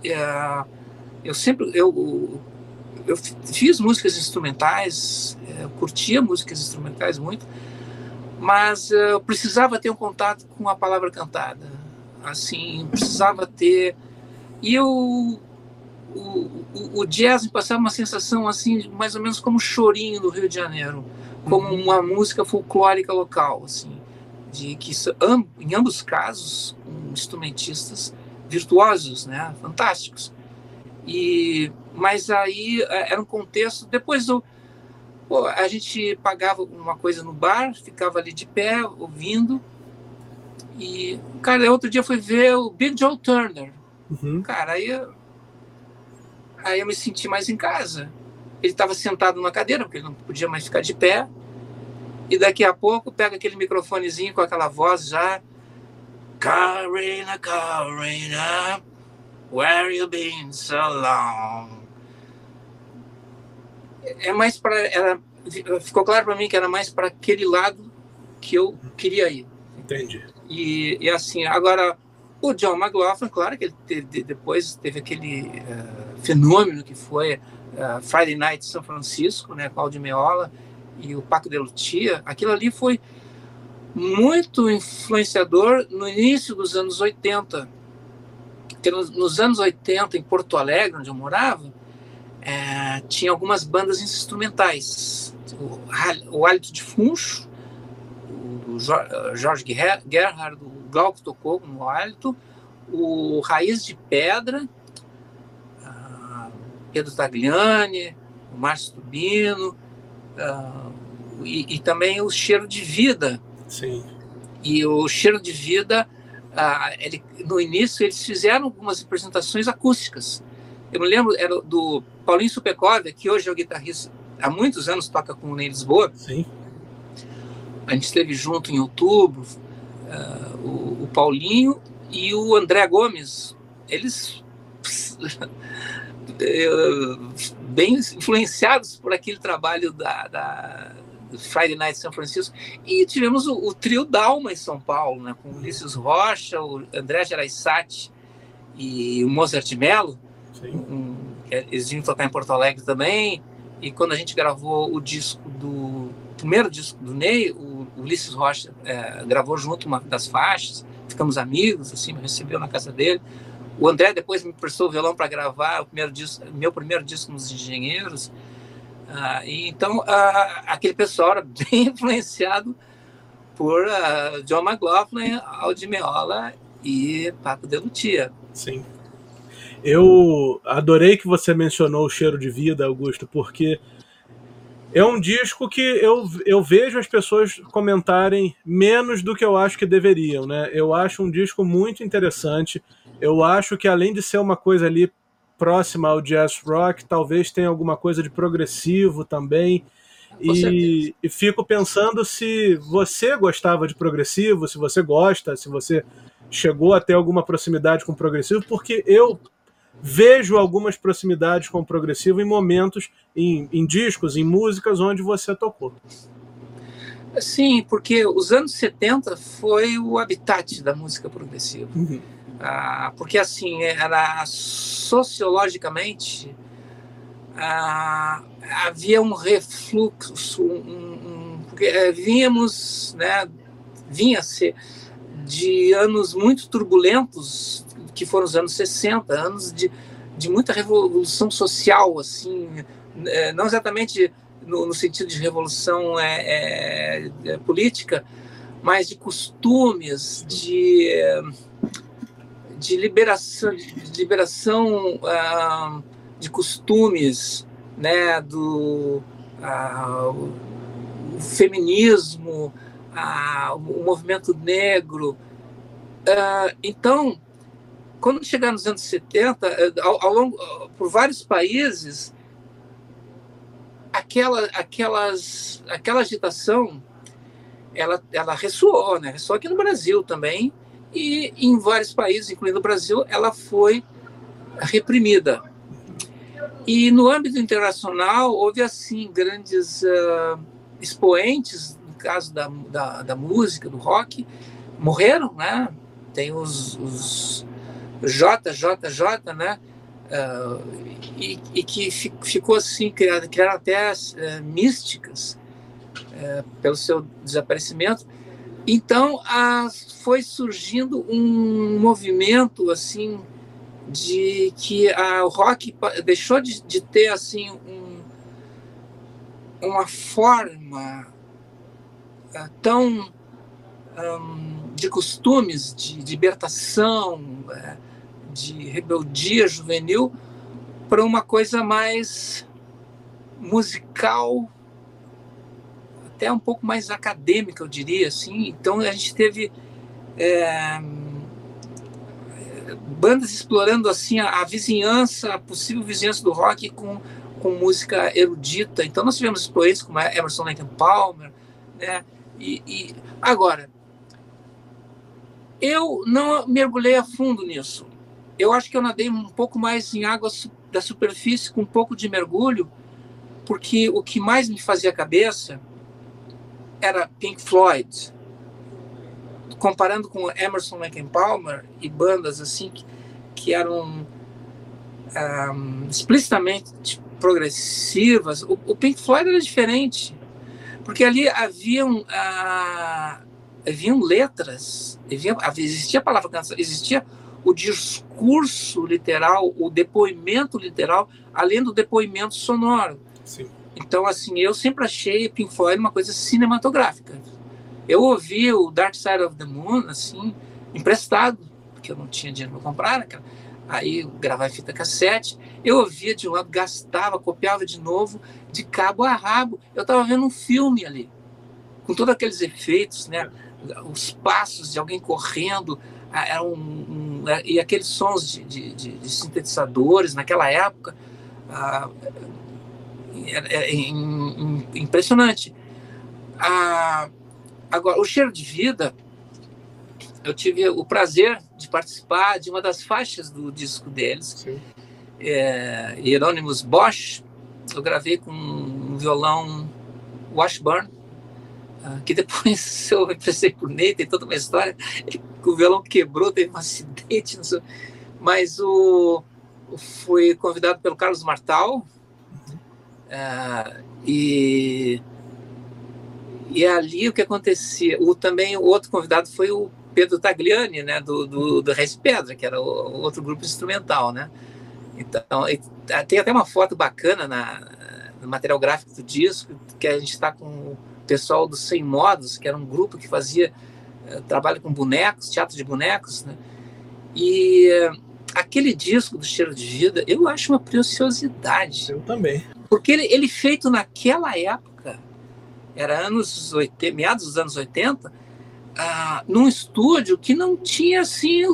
É, eu sempre eu, eu fiz músicas instrumentais, é, curtia músicas instrumentais muito, mas é, eu precisava ter um contato com a palavra cantada. Assim, precisava ter. E eu o, o, o, jazz me passava uma sensação assim, mais ou menos como um chorinho do Rio de Janeiro como uhum. uma música folclórica local, assim, de que em ambos os casos instrumentistas virtuosos, né, fantásticos. E mas aí é, era um contexto. Depois pô, a gente pagava uma coisa no bar, ficava ali de pé ouvindo. E cara, outro dia foi ver o Big Joe Turner. Uhum. Cara, aí aí eu me senti mais em casa. Ele estava sentado numa cadeira, porque ele não podia mais ficar de pé. E daqui a pouco pega aquele microfonezinho com aquela voz já. Carina, Carina, where you been so long? É mais para. Ficou claro para mim que era mais para aquele lado que eu queria ir. Entendi. E, e assim, agora, o John McLaughlin, claro que ele teve, depois teve aquele uh, fenômeno que foi uh, Friday Night São Francisco, né, com Aldi Meola e o Paco de Lutia, aquilo ali foi muito influenciador no início dos anos 80. Porque nos, nos anos 80, em Porto Alegre, onde eu morava, é, tinha algumas bandas instrumentais. O, o Hálito de Funcho, o, o Jorge Gerhard, o Glauco tocou no Hálito, o Raiz de Pedra, Pedro Tagliani, o Márcio Tubino, uh, e, e, também o cheiro de vida. Sim. E o cheiro de vida, uh, ele, no início, eles fizeram algumas apresentações acústicas. Eu me lembro era do Paulinho Supekov, que hoje é o guitarrista, há muitos anos toca com o Ney Lisboa. Sim. A gente esteve junto em outubro, uh, o, o Paulinho e o André Gomes. Eles bem influenciados por aquele trabalho da, da Friday Night São Francisco. E tivemos o, o, trio Dalma em São Paulo, né, com o Ulisses Rocha, o André Geraisati e o Mozart Mello. Um, eles vinham tocar em Porto Alegre também. E quando a gente gravou o disco do o primeiro disco do Ney, o Ulisses Rocha é, gravou junto uma das faixas. Ficamos amigos, assim, me recebeu na casa dele. O André depois me prestou o violão para gravar o primeiro disco, meu primeiro disco nos Engenheiros. Ah, então, ah, aquele pessoal era bem influenciado por ah, John McLaughlin, Aldi Meola e Paco de Lutia. Sim. Eu adorei que você mencionou o cheiro de vida, Augusto, porque é um disco que eu, eu vejo as pessoas comentarem menos do que eu acho que deveriam, né? Eu acho um disco muito interessante. Eu acho que além de ser uma coisa ali próxima ao jazz rock, talvez tenha alguma coisa de progressivo também. E, e, fico pensando se você gostava de progressivo, se você gosta, se você chegou a ter alguma proximidade com progressivo, porque eu vejo algumas proximidades com o progressivo em momentos, em, em discos, em músicas onde você tocou. Sim, porque os anos 70 foi o habitat da música progressiva. Uhum. Ah, porque, assim, era sociologicamente ah, havia um refluxo, um, um, é, vínhamos, né, vinha-se de anos muito turbulentos que foram os anos 60, anos de, de muita revolução social, assim, é, não exatamente no, no, sentido de revolução é, é, é política, mas de costumes, de, de liberação, de liberação uh, de costumes, né, do o feminismo, uh, o movimento negro. então, quando chegar nos anos 70, eh, ao, ao longo, por vários países, aquela, aquelas, aquela agitação ela, ela ressoou, né? ressoou aqui no Brasil também, e em vários países, incluindo o Brasil, ela foi reprimida. E no âmbito internacional, houve, assim, grandes uh, expoentes, no caso da, da, da, música, do rock, morreram, né? Tem os, os JJJ, né? Uh, e, e, que ficou assim, criado, criaram até uh, místicas uh, pelo seu desaparecimento. Então, foi surgindo um movimento assim de que a, o rock deixou de, de ter assim um, uma forma tão um, de costumes de libertação, de rebeldia juvenil para uma coisa mais musical, até um pouco mais acadêmica, eu diria assim. Então a gente teve é, bandas explorando assim a, a, vizinhança, a possível vizinhança do rock com, com música erudita. Então nós tivemos expoentes como Emerson Lake Palmer, né? E, e agora eu não mergulhei a fundo nisso eu acho que eu nadei um pouco mais em água da superfície, com um pouco de mergulho, porque o que mais me fazia cabeça era Pink Floyd. Comparando com Emerson Lake Palmer e bandas assim que, que eram um, explicitamente progressivas, o, o, Pink Floyd era diferente, porque ali haviam, uh, haviam letras, havia, existia a palavra canção, existia o discurso literal, o depoimento literal, além do depoimento sonoro. Sim. Então, assim, eu sempre achei Pink Floyd uma coisa cinematográfica. Eu ouvi o Dark Side of the Moon, assim, emprestado, porque eu não tinha dinheiro para comprar, né, aí gravar em fita cassete. Eu ouvia de um lado, gastava, copiava de novo, de cabo a rabo. Eu estava vendo um filme ali, com todos aqueles efeitos, né? Os passos de alguém correndo, era um, um, e aqueles sons de, de, de, de sintetizadores naquela época é, é, impressionante. Agora, o cheiro de vida, eu tive o prazer de participar de uma das faixas do disco deles, é, Hieronymus Bosch. Eu gravei com um violão Washburn, ah, que depois eu emprestei por Ney, tem toda uma história, o violão quebrou, teve um acidente, mas o, fui convidado pelo Carlos Martal, e, e ali o que acontecia, o, também o outro convidado foi o Pedro Tagliani, né, do, do, do Reis Pedra, que era o, o, outro grupo instrumental, né, então, tem até uma foto bacana na, no material gráfico do disco, que a gente está com pessoal do Sem Modos, que era um grupo que fazia uh, trabalho com bonecos, teatro de bonecos, né? E uh, aquele disco do Cheiro de Vida, eu acho uma preciosidade. Eu também. Porque ele, ele feito naquela época, era anos 80, meados dos anos 80, ah, num estúdio que não tinha assim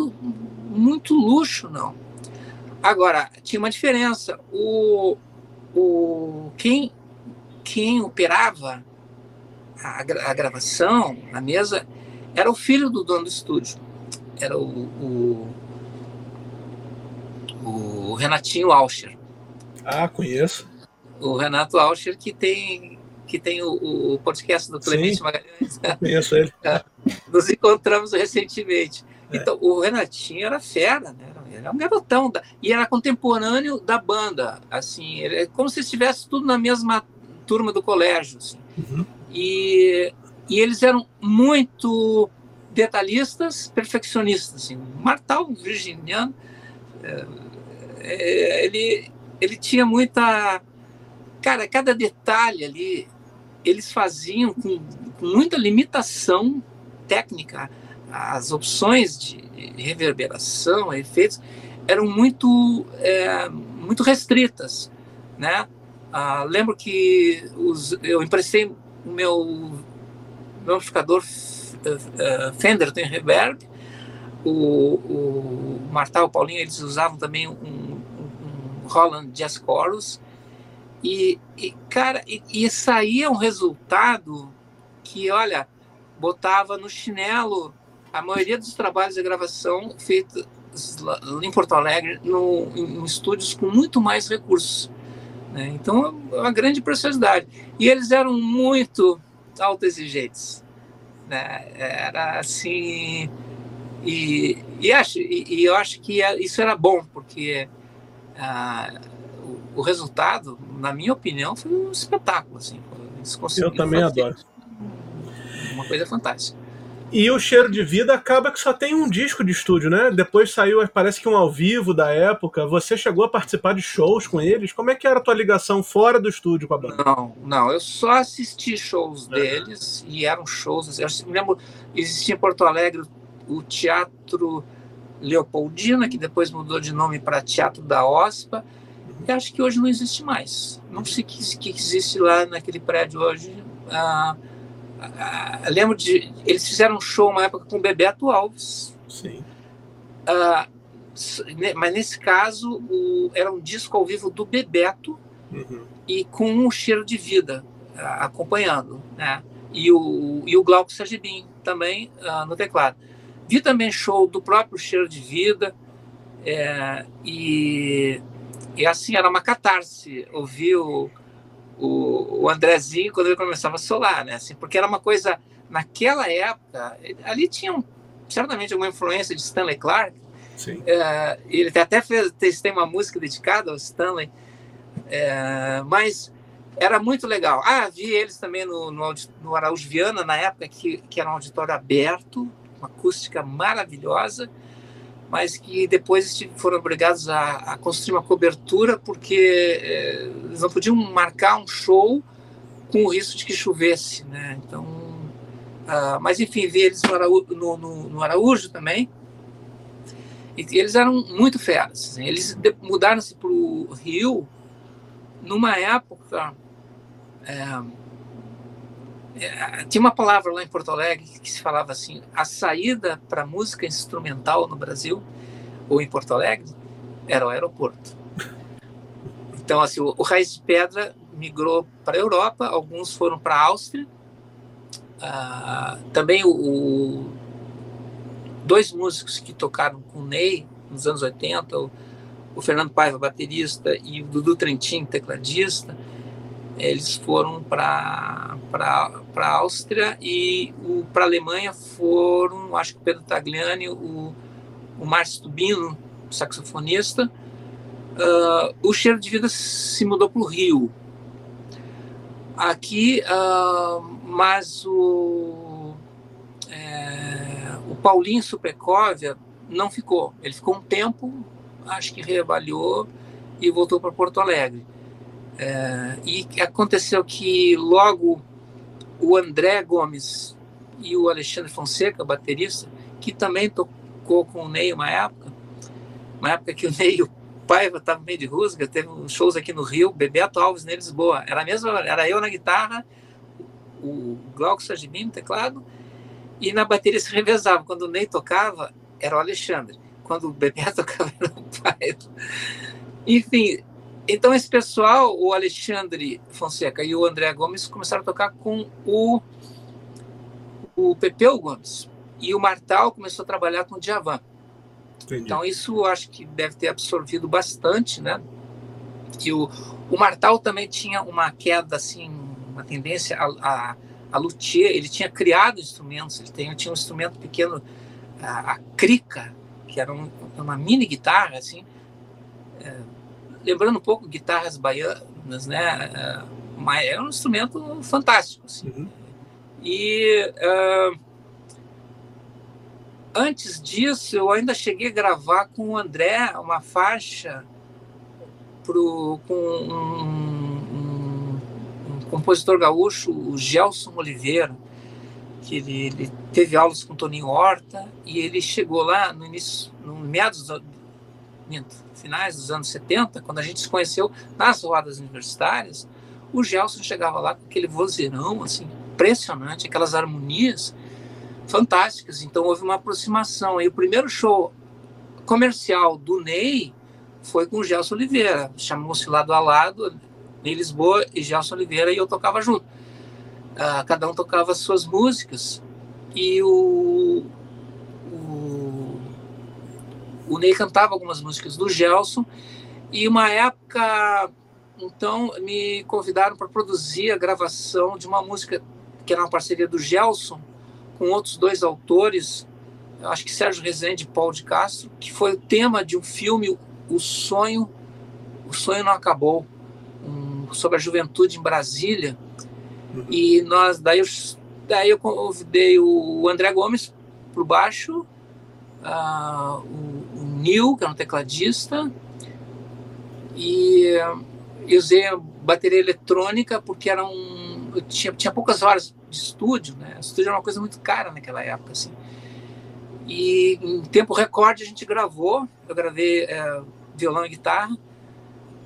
muito luxo, não. Agora, tinha uma diferença. O, o, quem, quem operava a, a gravação, a mesa, era o filho do dono do estúdio. Era o, o, o Renatinho Alcher. Ah, conheço. O Renato Alcher, que tem, que tem o, o podcast do Clemente Sim, Magalhães. Conheço ele. Nos encontramos recentemente. É. Então, o Renatinho era fera, né? Era um garotão. Da, e era contemporâneo da banda. Assim, ele, é como se estivesse tudo na mesma turma do colégio. Assim. Uhum. E, e eles eram muito detalhistas, perfeccionistas. Assim. Martal, virginiano, é, é, ele, ele tinha muita. Cara, cada detalhe ali, eles faziam com, com muita limitação técnica. As opções de reverberação, efeitos, eram muito, é, muito restritas. Né? Ah, lembro que os, eu emprestei o meu, meu amplificador uh, Fender tem reverb, o, o Martal o Paulinho eles usavam também um, um, um Jazz Chorus e, e cara, e, e saía um resultado que, olha, botava no chinelo a maioria dos trabalhos de gravação feitos em Porto Alegre no, em, em estúdios com muito mais recursos. Né? Então, é uma grande preciosidade. E eles eram muito autoexigentes. Né? Era assim. E, e, acho, e, e eu acho que é, isso era bom, porque ah, o, resultado, na minha opinião, foi um espetáculo. Assim, eu também adoro. Uma coisa fantástica. E o Cheiro de Vida acaba que só tem um disco de estúdio, né? Depois saiu, parece que um ao vivo da época. Você chegou a participar de shows com eles? Como é que era a tua ligação fora do estúdio com a banda? Não, não. Eu só assisti shows deles e eram shows. Assim, eu me lembro, existia em Porto Alegre o Teatro Leopoldina, que depois mudou de nome para Teatro da OSPA. E acho que hoje não existe mais. Não sei o que, que existe lá naquele prédio hoje. Ah, ah, lembro de. Eles fizeram um show uma época com o Bebeto Alves. Sim. Ah, mas nesse caso o, era um disco ao vivo do Bebeto uhum. e com um cheiro de vida ah, acompanhando, né? E o, e o Glauco Sergibim também ah, no teclado. Vi também show do próprio Cheiro de Vida é, e, e assim era uma catarse ouvir o, o, o Andrezinho quando ele começava a solar, né? Assim, porque era uma coisa naquela época ali tinha certamente alguma influência de Stanley Clark. Sim. É, ele até fez tem uma música dedicada ao Stanley, é, mas era muito legal. Ah, vi eles também no, no, no Araújo Viana na época que, que era um auditório aberto, uma acústica maravilhosa mas que depois foram obrigados a, a construir uma cobertura porque é, eles não podiam marcar um show com o risco de que chovesse, né? Então, uh, mas enfim, vi eles no Araújo, no, no, no Araújo também. E eles eram muito feras. Assim, eles mudaram-se para o Rio numa época. É, é, tinha uma palavra lá em Porto Alegre que se falava assim: a saída para música instrumental no Brasil ou em Porto Alegre era o aeroporto. Então, assim, o, o Raiz de Pedra migrou para a Europa, alguns foram para a Áustria. Ah, também o, o, dois músicos que tocaram com o Ney nos anos 80, o, o Fernando Paiva, baterista, e o Dudu Trentin, tecladista eles foram para a Áustria e para a Alemanha foram, acho que o Pedro Tagliani, o, o Márcio Tubino, saxofonista. Uh, o Cheiro de Vida se mudou para o Rio. Aqui, uh, mas o, é, o Paulinho Supecóvia não ficou. Ele ficou um tempo, acho que reavaliou e voltou para Porto Alegre. É, e aconteceu que logo o André Gomes e o Alexandre Fonseca, baterista, que também tocou com o Ney uma época, uma época que o Ney Paiva estava meio de rusga, teve shows aqui no Rio, Bebeto Alves em Lisboa. Era mesmo, era eu na guitarra, o Glauco Sajibim no teclado, e na bateria se revezava. Quando o Ney tocava, era o Alexandre. Quando o Bebeto tocava, era o Paiva. Enfim, então esse pessoal, o Alexandre Fonseca e o André Gomes, começaram a tocar com o, o Pepeu Gomes. E o Martal começou a trabalhar com o Djavan. Entendi. Então isso eu acho que deve ter absorvido bastante, né? E o, o Martal também tinha uma queda, assim, uma tendência a, a, a luthier, ele tinha criado instrumentos, ele tem, tinha um instrumento pequeno, a, a crica, que era um, uma mini guitarra, assim, é, lembrando um pouco guitarras baianas, né? É, mas é um instrumento fantástico, assim. Uhum. E... Uh, antes disso, eu ainda cheguei a gravar com o André uma faixa pro, com um, um, um compositor gaúcho, o Gelson Oliveira, que ele, ele, teve aulas com Toninho Horta e ele chegou lá no início, no meados do, finais dos anos 70, quando a gente se conheceu nas rodas universitárias, o Gelson chegava lá com aquele vozeirão assim impressionante, aquelas harmonias fantásticas. Então houve uma aproximação. E o primeiro show comercial do Ney foi com o Gelson Oliveira. Chamou-se lado a lado, Ney Lisboa e Gelson Oliveira, e eu tocava junto. Uh, cada um tocava suas músicas. E o, o Ney cantava algumas músicas do Gelson. E uma época, então, me convidaram para produzir a gravação de uma música que era uma parceria do Gelson com outros dois autores, acho que Sérgio Rezende e Paulo de Castro, que foi o tema de um filme, O Sonho, O Sonho Não Acabou, um, sobre a juventude em Brasília. Uhum. E nós, daí eu, daí eu convidei o André Gomes para o baixo, uh, o, o Neil, que é um tecladista, e eu usei bateria eletrônica porque era um, tinha, tinha poucas horas de estúdio, né? Estúdio era uma coisa muito cara naquela época, assim. E em tempo recorde a gente gravou, eu gravei é, violão e guitarra,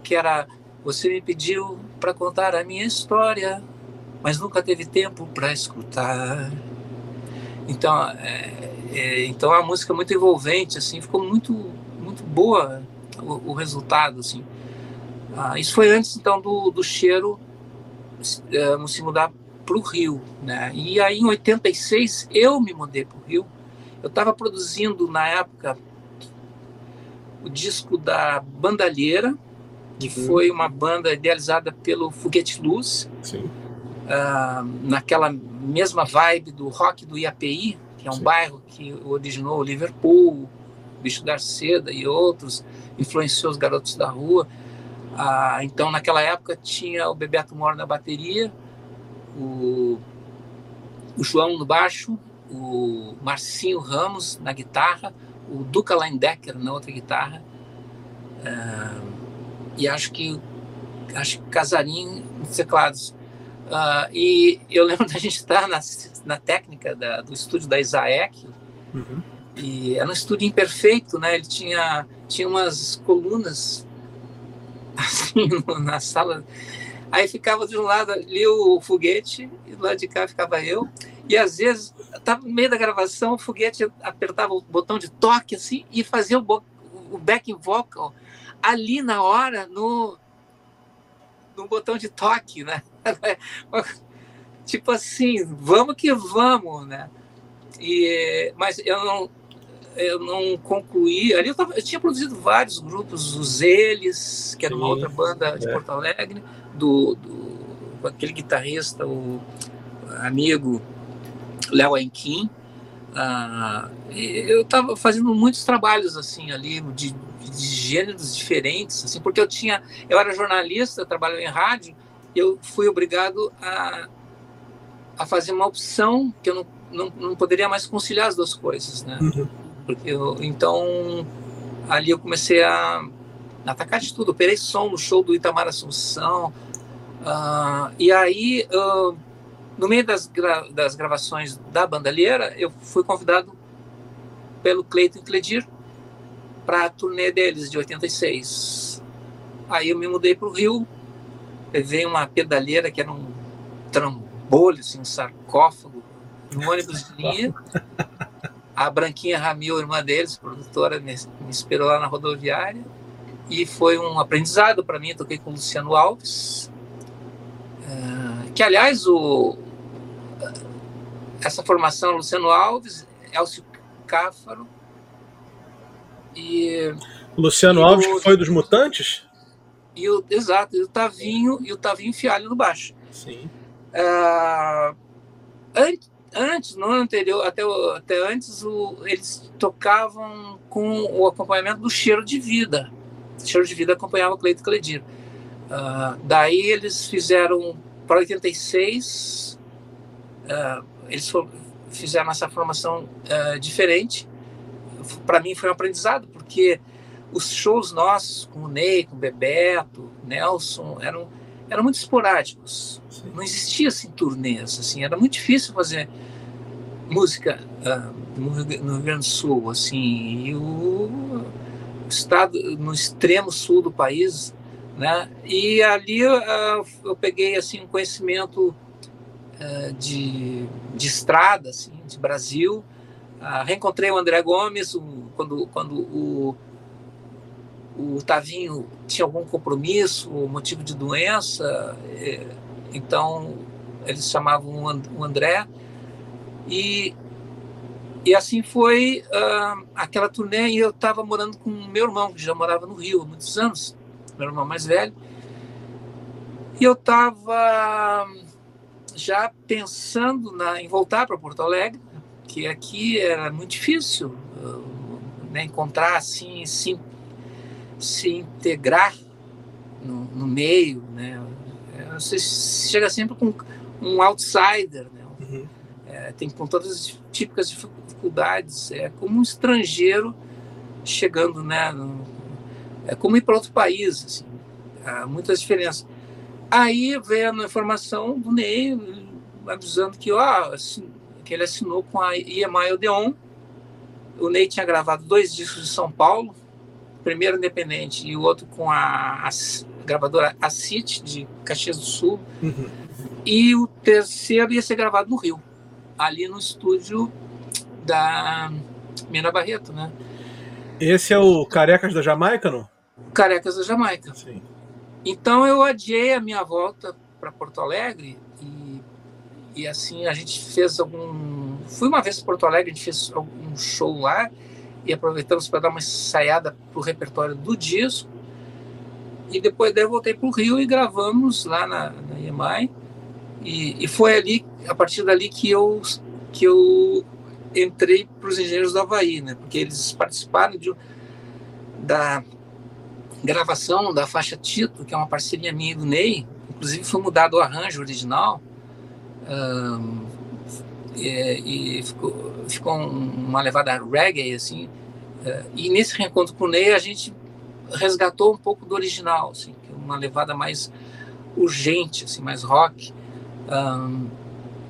que era você me pediu para contar a minha história, mas nunca teve tempo para escutar. Então, é, é, então a música é muito envolvente, assim, ficou muito muito boa o, o resultado, assim. Ah, isso foi antes então do, do cheiro é, se mudar para o Rio. Né? E aí, em 86, eu me mudei para o Rio. Eu estava produzindo, na época, o disco da Bandalheira, que uhum. foi uma banda idealizada pelo Foguete Luz, uh, naquela mesma vibe do rock do IAPI, que é um Sim. bairro que originou o Liverpool, Bicho da Seda e outros, influenciou os garotos da rua. Uh, então, naquela época, tinha o Bebeto Moro na bateria, o, o João no baixo, o Marcinho Ramos na guitarra, o Duca Leindecker na outra guitarra, uh, e acho que acho que Casarim nos teclados. Uh, e eu lembro da gente estar na, na técnica da, do estúdio da Isaac, uhum. e era um estúdio imperfeito, né? Ele tinha, tinha umas colunas assim na sala Aí ficava de um lado ali o foguete, e do lado de cá ficava eu. E às vezes, estava no meio da gravação, o foguete apertava o botão de toque assim e fazia o, o backing vocal ali na hora, no, no botão de toque, né? tipo assim, vamos que vamos, né? E, mas eu não, eu não concluí. Ali eu, tava, eu tinha produzido vários grupos, os Eles, que era uma outra banda de é. Porto Alegre do, do aquele guitarrista, o amigo Léo Enquim. Ah, eu estava fazendo muitos trabalhos assim ali de, de, gêneros diferentes, assim, porque eu tinha, eu era jornalista, trabalhava em rádio, eu fui obrigado a, a fazer uma opção que eu não, não, não poderia mais conciliar as duas coisas, né? Uhum. Porque eu, então ali eu comecei a atacar de tudo, operei som no show do Itamar Assunção, Uh, e aí, uh, no meio das, gra das gravações da Bandalheira, eu fui convidado pelo Cleiton Cledir para a turnê deles de 86. Aí eu me mudei para o Rio, levei uma pedaleira que era um trambolho, assim, um sarcófago, no ônibus de linha. A Branquinha Ramil, irmã deles, produtora, me, me esperou lá na rodoviária. E foi um aprendizado para mim. Toquei com o Luciano Alves, uh, que, aliás, o, essa formação, Luciano Alves, Elcio Cáfaro e... Luciano e Alves, o, que foi dos Mutantes? E o, exato, e o Tavinho, e o Tavinho Fialho no baixo. Sim. Uh, antes, antes, no ano anterior, até, até antes, o, eles tocavam com o acompanhamento do Cheiro de Vida. O Cheiro de Vida acompanhava o Cleito Cledir. Uh, daí eles fizeram, para 86, uh, eles fizeram essa formação diferente. Para mim foi um aprendizado, porque os shows nossos, com o Ney, com o Bebeto, Nelson, eram, eram muito esporádicos. Sim. Não existia assim turnês, assim, era muito difícil fazer música uh, no, Rio Grande do Sul, assim, e o estado no extremo sul do país, né? E ali uh, eu peguei assim um conhecimento uh, de, de estrada, assim, de Brasil. reencontrei o André Gomes o, quando quando o o Tavinho tinha algum compromisso, motivo de doença, é, então eles chamavam o André. E e assim foi uh, aquela turnê e eu estava morando com meu irmão que já morava no Rio há muitos anos, meu irmão mais velho, e eu estava já pensando na, em voltar para Porto Alegre, que aqui era muito difícil uh, né, encontrar assim, sim se integrar no, no meio, né? É, você chega sempre com um outsider, né? Uhum. É, tem com todas as típicas dificuldades, é como um estrangeiro chegando, né? No, é como ir para outro país, assim, há muitas diferenças. Aí veio a informação do Ney avisando que, ó, que ele assinou com a EMI Odeon. O Ney tinha gravado dois discos de São Paulo, primeiro independente e o outro com a, a gravadora Acit, de Caxias do Sul. Uhum. E o terceiro ia ser gravado no Rio, ali no estúdio da Mina Barreto, né? Esse é o Carecas da Jamaica, não? Carecas da Jamaica. Sim. Então eu adiei a minha volta para Porto Alegre e, e assim a gente fez algum. Fui uma vez para Porto Alegre, a gente fez um show lá e aproveitamos para dar uma ensaiada para o repertório do disco. E depois daí eu voltei para o Rio e gravamos lá na, na. E, e foi ali, a partir dali, que eu, que eu entrei para os Engenheiros do Havaí, né? porque eles participaram de, da gravação da faixa Tito, que é uma parceria minha e do Ney. Inclusive foi mudado o arranjo original. Um, e, e ficou, ficou uma levada reggae, assim. É, e nesse reencontro com o Ney, a gente resgatou um pouco do original, assim, é uma levada mais urgente, assim, mais rock.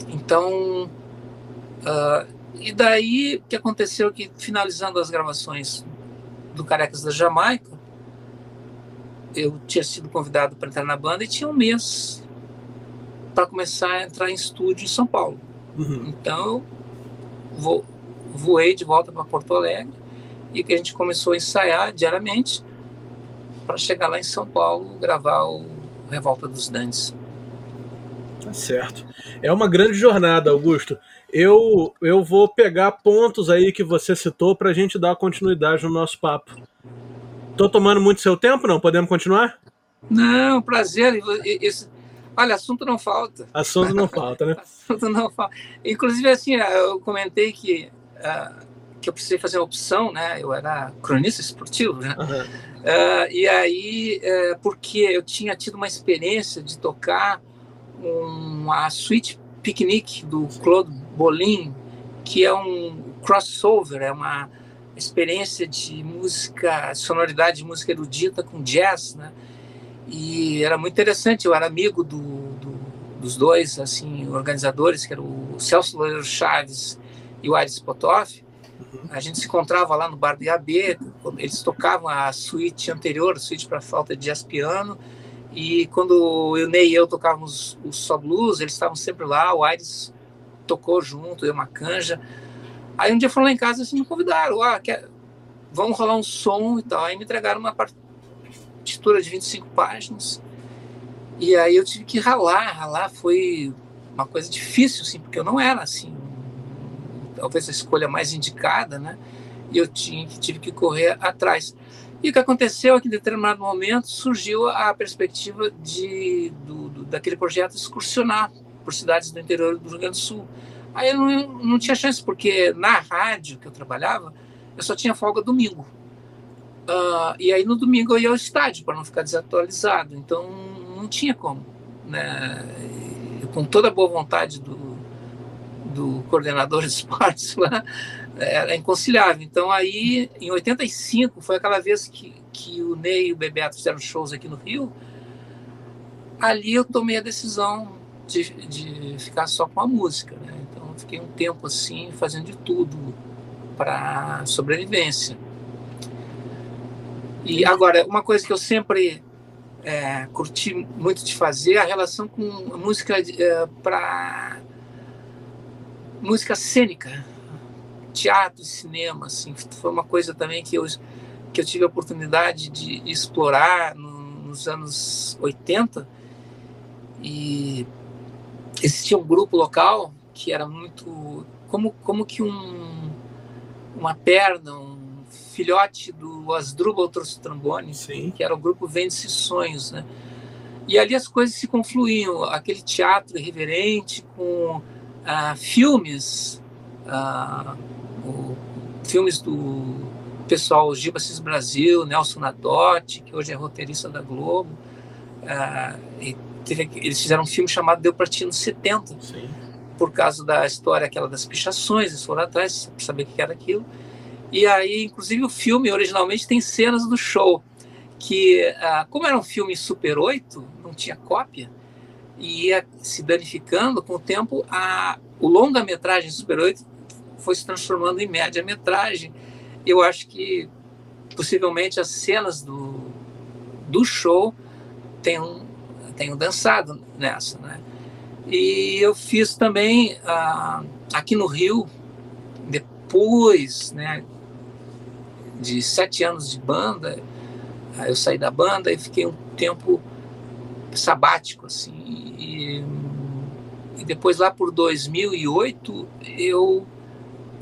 Então, uh, e daí o que aconteceu é que finalizando as gravações do Carecas da Jamaica, eu tinha sido convidado para entrar na banda e tinha um mês para começar a entrar em estúdio em São Paulo. Uhum. Então, vo, voei de volta para Porto Alegre e que a gente começou a ensaiar diariamente para chegar lá em São Paulo gravar o Revolta dos Dantes. Tá certo. É uma grande jornada, Augusto. Eu, eu vou pegar pontos aí que você citou para a gente dar continuidade no nosso papo. Tô tomando muito seu tempo, não? Podemos continuar? Não, prazer. Esse, Olha, assunto não falta. Assunto não falta, né? assunto não falta. Inclusive, assim, eu comentei que, uh, que eu precisei fazer uma opção, né? Eu era cronista esportivo, né? Uhum. Uh, e aí, uh, porque eu tinha tido uma experiência de tocar uma suite picnic do Claude Bolin, que é um crossover, é uma experiência de música, sonoridade de música erudita com jazz, né? E era muito interessante, eu era amigo do, do, dos dois assim organizadores, que era o Celso Loureiro Chaves e o Aires Potoff. Uhum. A gente se encontrava lá no bar do IAB, eles tocavam a suíte anterior, a suíte para falta de jazz piano, e quando o Ney e eu tocávamos o só blues, eles estavam sempre lá, o Aires tocou junto, deu uma canja. Aí um dia foram lá em casa e assim, me convidaram, ah, quer... vamos rolar um som e tal. Aí me entregaram uma partitura de 25 páginas. E aí eu tive que ralar, ralar foi uma coisa difícil, assim, porque eu não era assim, talvez a escolha mais indicada, né? E eu tinha, tive que correr atrás. E o que aconteceu é que, em determinado momento, surgiu a perspectiva de, do, do, daquele projeto excursionar por cidades do interior do Rio Grande do Sul. Aí eu não, não tinha chance, porque na rádio que eu trabalhava, eu só tinha folga domingo. Uh, e aí no domingo eu ia ao estádio para não ficar desatualizado. Então não tinha como. Né? com toda a boa vontade do, do coordenador de esportes lá, era inconciliável. Então, aí, em 85, foi aquela vez que, que o Ney e o Bebeto fizeram shows aqui no Rio. Ali eu tomei a decisão de, de ficar só com a música. Né? Então, fiquei um tempo assim, fazendo de tudo para sobrevivência. E agora, uma coisa que eu sempre é, curti muito de fazer é a relação com música é, para música cênica, teatro, cinema, assim, foi uma coisa também que eu que eu tive a oportunidade de explorar no, nos anos 80 e existia um grupo local que era muito como como que um uma perna, um filhote do Asdrubal Trombone, que era o grupo Vende-se Sonhos, né? E ali as coisas se confluíam, aquele teatro irreverente com ah, filmes, ah, o, filmes do pessoal Giba Cis Brasil, Nelson Nadotti, que hoje é roteirista da Globo, ah, teve, eles fizeram um filme chamado Deu Ti nos 70, Sim. por causa da história aquela das pichações, eles foram atrás para saber o que era aquilo. E aí, inclusive, o filme originalmente tem cenas do show que, ah, como era um filme Super 8, não tinha cópia, e ia se danificando com o tempo, a, o longa-metragem Super 8 foi se transformando em média-metragem. Eu acho que possivelmente as cenas do, do show tenham, tenham dançado nessa, né? E eu fiz também ah, aqui no Rio, depois, né, de sete anos de banda, eu saí da banda e fiquei um tempo sabático, assim. E, e depois, lá por 2008, eu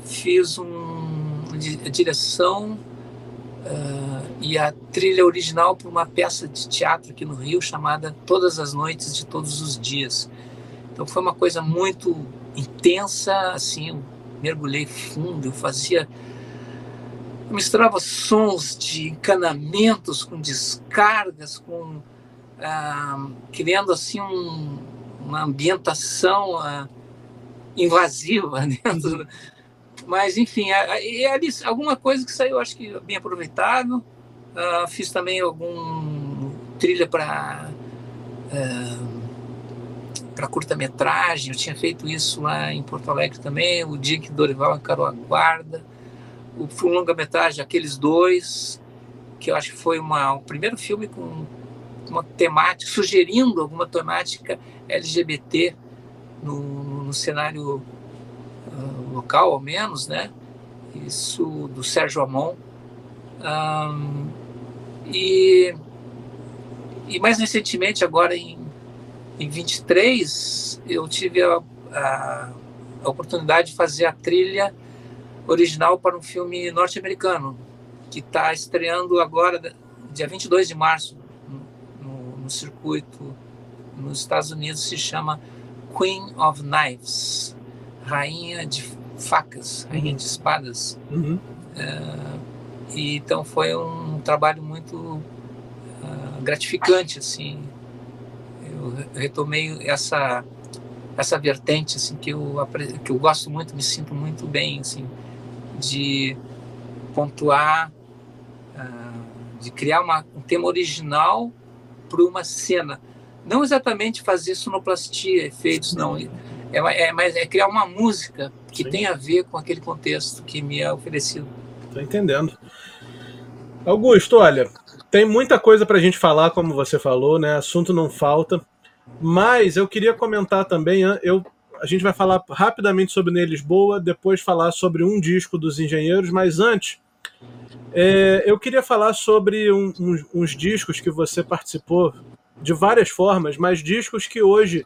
fiz um, a direção uh, e a trilha original para uma peça de teatro aqui no Rio chamada Todas as Noites de Todos os Dias. Então foi uma coisa muito intensa, assim, eu mergulhei fundo, eu fazia misturava sons de encanamentos com descargas, com ah, criando assim um, uma ambientação ah, invasiva dentro. Mas enfim, é, é ali alguma coisa que saiu, acho que bem aproveitado. Ah, fiz também algum trilha para para curta-metragem. Eu tinha feito isso lá em Porto Alegre também. O dia que Dorival encarou a guarda o longa-metragem Aqueles Dois, que eu acho que foi uma, o primeiro filme com uma temática, sugerindo alguma temática LGBT no, no cenário uh, local, ao menos, né? Isso do Sérgio Amon. Um, e, e mais recentemente, agora em, em 23, eu tive a, a, a oportunidade de fazer a trilha original para um filme norte-americano, que está estreando agora, dia 22 de março, no, no, circuito nos Estados Unidos, se chama Queen of Knives Rainha de Facas, Rainha de Espadas. Uhum. Uh, e, então foi um trabalho muito uh, gratificante, assim. Eu retomei essa essa vertente assim que eu que eu gosto muito, me sinto muito bem assim de pontuar, uh, de criar uma, um tema original para uma cena. Não exatamente fazer sonoplastia, efeitos, não. É, é, mas é criar uma música que Sim. tem a ver com aquele contexto que me é oferecido. Estou entendendo. Augusto, olha, tem muita coisa para a gente falar, como você falou, né? Assunto não falta. Mas eu queria comentar também, eu, a gente vai falar rapidamente sobre Ney Lisboa, depois falar sobre um disco dos engenheiros, mas antes é, eu queria falar sobre um, uns, uns discos que você participou de várias formas, mas discos que hoje,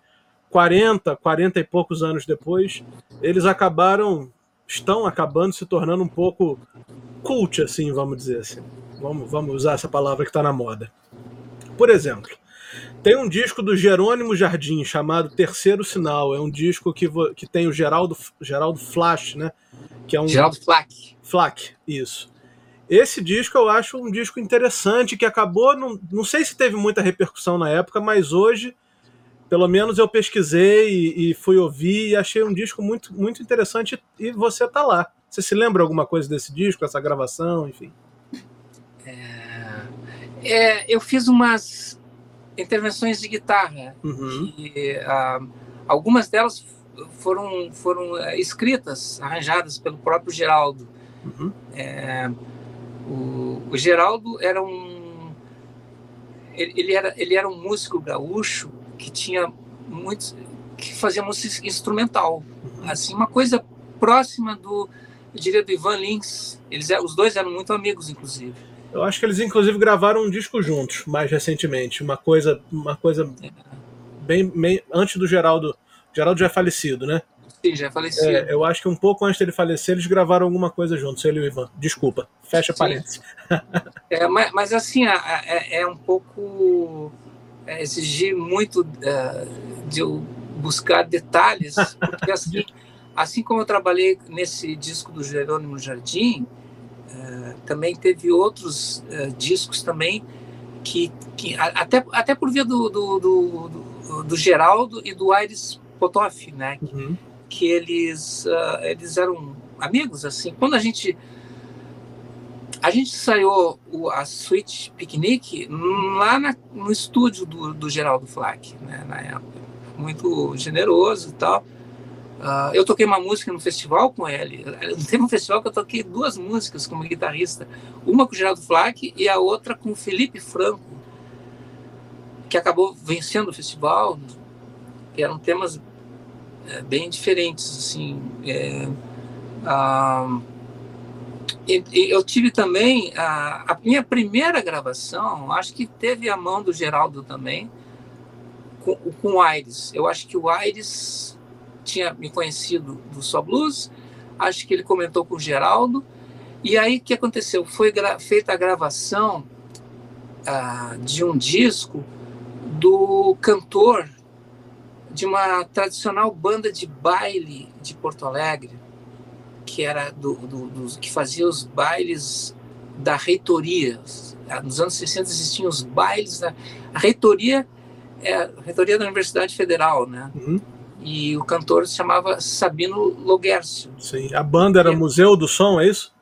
40, 40 e poucos anos depois, eles acabaram, estão acabando se tornando um pouco cult, assim, vamos dizer assim. Vamos, vamos usar essa palavra que está na moda. Por exemplo, tem um disco do Jerônimo Jardim chamado Terceiro Sinal. É um disco que, que tem o Geraldo, Geraldo Flash, né? Que é um... Geraldo Flack. Flack, isso. Esse disco eu acho um disco interessante que acabou. Não, não sei se teve muita repercussão na época, mas hoje, pelo menos eu pesquisei e, e fui ouvir e achei um disco muito, muito interessante. E você tá lá. Você se lembra alguma coisa desse disco, essa gravação, enfim? É, eu fiz umas intervenções de guitarra. Uhum. E, uh, algumas delas foram, foram uh, escritas, arranjadas pelo próprio Geraldo. Uhum. É, o, o, Geraldo era um. Ele, ele, era, ele era um músico gaúcho que tinha muitos. que fazia música instrumental. Uhum. Assim, uma coisa próxima do. Eu diria do Ivan Lins. Eles, os dois eram muito amigos, inclusive. Eu acho que eles inclusive gravaram um disco juntos mais recentemente, uma coisa, uma coisa bem, bem antes do Geraldo. Geraldo já é falecido, né? Sim, já é falecido. É, eu acho que um pouco antes dele falecer, eles gravaram alguma coisa juntos, ele e o Ivan. Desculpa, fecha parênteses. é, mas, mas, assim, é, é um pouco é, exigir muito é, de eu buscar detalhes, porque assim, assim como eu trabalhei nesse disco do Jerônimo Jardim, eh, também teve outros uh, discos também que, que até, até por via do, do, do, do Geraldo e do Aires Potoff, né? Uhum. Que eles, uh, eles eram amigos, assim. Quando a gente a gente ensaiou o, a suíte Picnic lá na, no estúdio do, do Geraldo Flack, né, na época. Muito generoso e tal. Uh, eu toquei uma música no festival com ele. Teve um festival que eu toquei duas músicas como guitarrista. Uma com o Geraldo Flack e a outra com o Felipe Franco, que acabou vencendo o festival. Eram temas é, bem diferentes, assim. É, uh, e, e eu tive também a, a, minha primeira gravação, acho que teve a mão do Geraldo também, com, com o Aires. Eu acho que o Aires tinha me conhecido do Só Blues, acho que ele comentou com o Geraldo, e aí o que aconteceu? Foi feita a gravação ah, de um disco do cantor de uma tradicional banda de baile de Porto Alegre, que era do, do, do, que fazia os bailes da reitoria. Nos anos 60 existiam os bailes da a reitoria, é a reitoria da Universidade Federal, né? Uhum. E o cantor se chamava Sabino Loguercio. Sim, a banda era e... Museu do Som, é isso?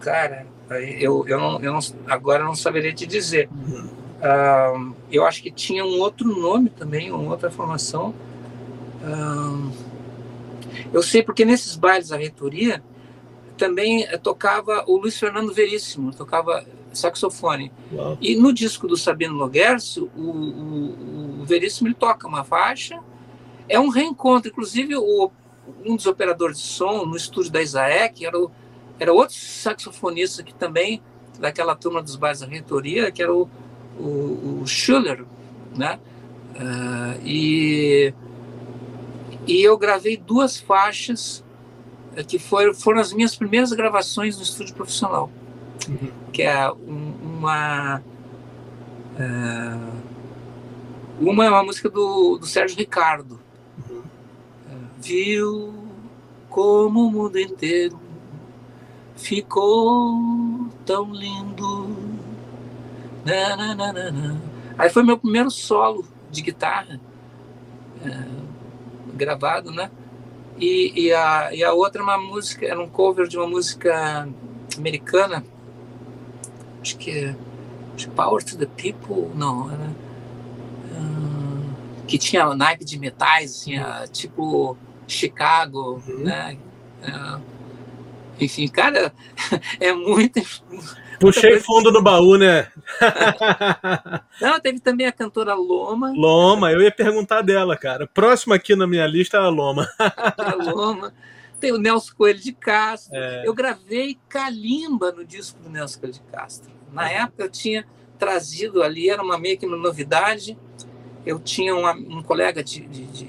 Cara, eu, eu, não, eu não, agora não saberia te dizer. Uhum. Uh, eu acho que tinha um outro nome também, uma outra formação. Uh, eu sei porque nesses bailes da reitoria também tocava o Luiz Fernando Veríssimo, tocava saxofone. Uau. E no disco do Sabino Loguercio, o, o, o Veríssimo ele toca uma faixa. É um reencontro. Inclusive, o, um dos operadores de som no estúdio da Isaek era, o, era outro saxofonista que também, daquela turma dos bares da reitoria, que era o, o, o Schuller, né? Uh, e, e eu gravei duas faixas eh, que foram, foram as minhas primeiras gravações no estúdio profissional uhum. que é um, uma uh, uma é uma música do, do Sérgio Ricardo uhum. uh, viu como o mundo inteiro ficou tão lindo aí foi meu primeiro solo de guitarra uh, gravado né e, e, a, e a outra é uma música era um cover de uma música americana acho que é acho Power to the People, não, era, uh, que tinha naipe de metais, assim, tipo Chicago, uhum. né? É, enfim, cara, é muito. Puxei fundo no baú, né? Não, teve também a cantora Loma. Loma, eu ia perguntar dela, cara. Próximo aqui na minha lista é a Loma. A Loma. Tem o Nelson Coelho de Castro. É. Eu gravei Kalimba no disco do Nelson Coelho de Castro. Na época eu tinha trazido ali, era uma meio que uma novidade. Eu tinha uma, um colega de, de, de,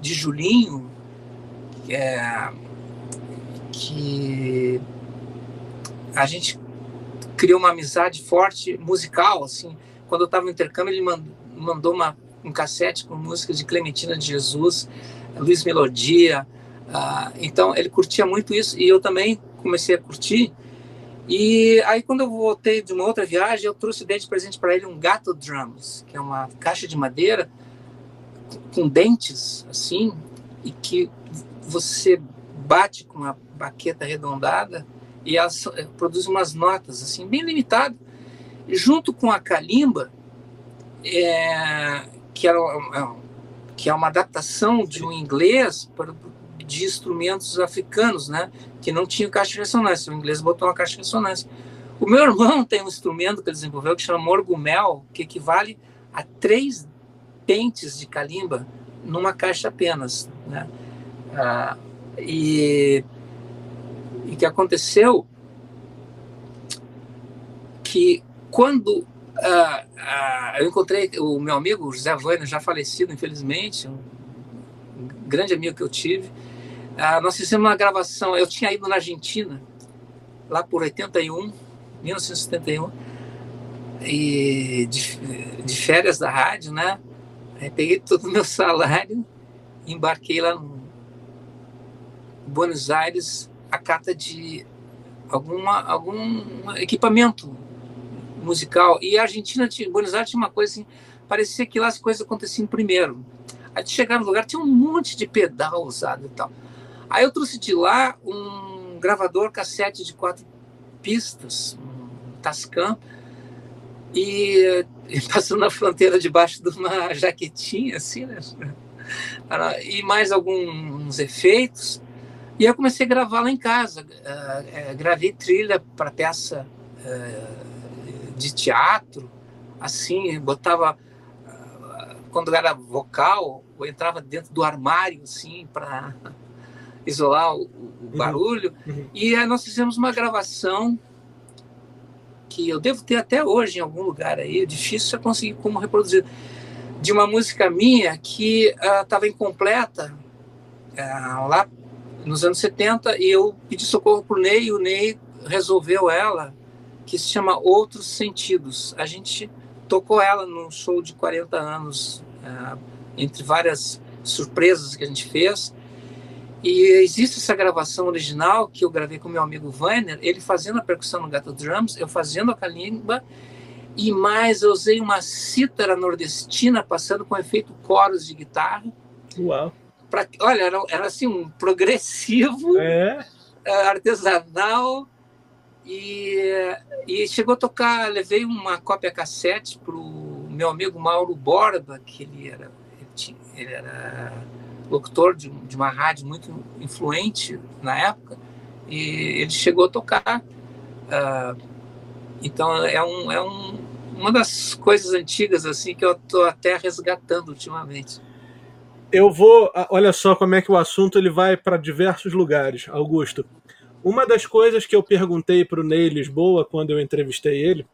de Julinho, que, é, que a gente criou uma amizade forte musical, assim. Quando eu estava no intercâmbio, ele mandou uma, um cassete com músicas de Clementina de Jesus, Luiz Melodia, ah, então ele curtia muito isso e eu também comecei a curtir. E aí quando eu voltei de uma outra viagem, eu trouxe de presente para ele um gato drums, que é uma caixa de madeira com dentes assim e que você bate com uma baqueta arredondada e ela eh, produz umas notas assim bem limitadas. Junto com a calimba, é, que, era, que é uma adaptação de um inglês para de instrumentos africanos, né? Que não tinham caixa de ressonância. O inglês botou uma caixa de ressonância. O meu irmão tem um instrumento que ele desenvolveu que chama morgumel, que equivale a três pentes de calimba numa caixa apenas, né? Ah, e o que aconteceu que quando ah, ah, eu encontrei o meu amigo José Vânia, já falecido, infelizmente, um grande amigo que eu tive, ah, nós fizemos uma gravação, eu tinha ido na Argentina, lá por 81, 1971, e de, de férias da rádio, né? Aí peguei todo o meu salário, embarquei lá no Buenos Aires, a cata de alguma, algum equipamento musical. E a Argentina, tinha, Buenos Aires tinha uma coisa assim, parecia que lá as coisas aconteciam primeiro. Aí chegar no lugar, tinha um monte de pedal usado e tal. Aí eu trouxe de lá um gravador cassete de quatro pistas, um Tascam, e, e passando na fronteira debaixo de uma jaquetinha, assim, né? E mais alguns efeitos. E eu comecei a gravar lá em casa. Uh, gravei trilha para peça uh, de teatro, assim, botava. Quando era vocal, eu entrava dentro do armário, assim, para isolar o, o uhum. barulho. Uhum. E aí nós fizemos uma gravação que eu devo ter até hoje em algum lugar aí, é difícil eu conseguir como reproduzir, de uma música minha que estava uh, incompleta uh, lá nos anos 70 e eu pedi socorro para o Ney e o Ney resolveu ela, que se chama Outros Sentidos. A gente tocou ela num show de 40 anos, uh, entre várias surpresas que a gente fez. E existe essa gravação original que eu gravei com meu amigo Vainer, ele fazendo a percussão no Gato Drums, eu fazendo a calimba, e mais eu usei uma cítara nordestina passando com efeito coros de guitarra. Uau! Pra, olha, era, era assim um progressivo, é. Eh, artesanal, e, e chegou a tocar, levei uma cópia cassete para o meu amigo Mauro Borba, que ele era, ele, tinha, ele era locutor de, de uma rádio muito influente na época, e ele chegou a tocar. Uh, então é, um, é um, uma das coisas antigas assim que eu estou até resgatando ultimamente. Eu vou, olha só como é que o assunto ele vai para diversos lugares, Augusto. Uma das coisas que eu perguntei para o Ney Lisboa quando eu entrevistei ele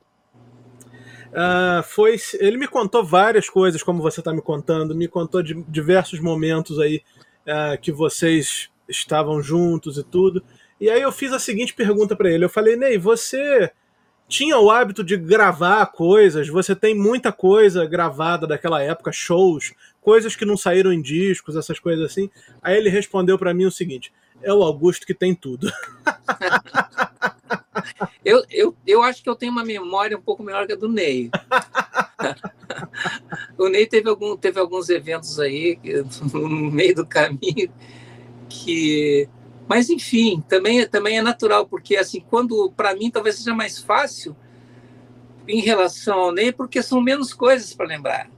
Uh, foi ele me contou várias coisas como você está me contando me contou de diversos momentos aí uh, que vocês estavam juntos e tudo. E aí eu fiz a seguinte pergunta para ele. Eu falei Ney você tinha o hábito de gravar coisas? Você tem muita coisa gravada daquela época shows coisas que não saíram em discos essas coisas assim? Aí ele respondeu para mim o seguinte é o Augusto que tem tudo Eu, eu, eu acho que eu tenho uma memória um pouco melhor que a do Ney. o Ney teve, algum, teve alguns eventos aí no meio do caminho que. Mas, enfim, também, também é natural, porque, assim, quando, para mim, talvez seja mais fácil em relação ao Ney, porque são menos coisas para lembrar.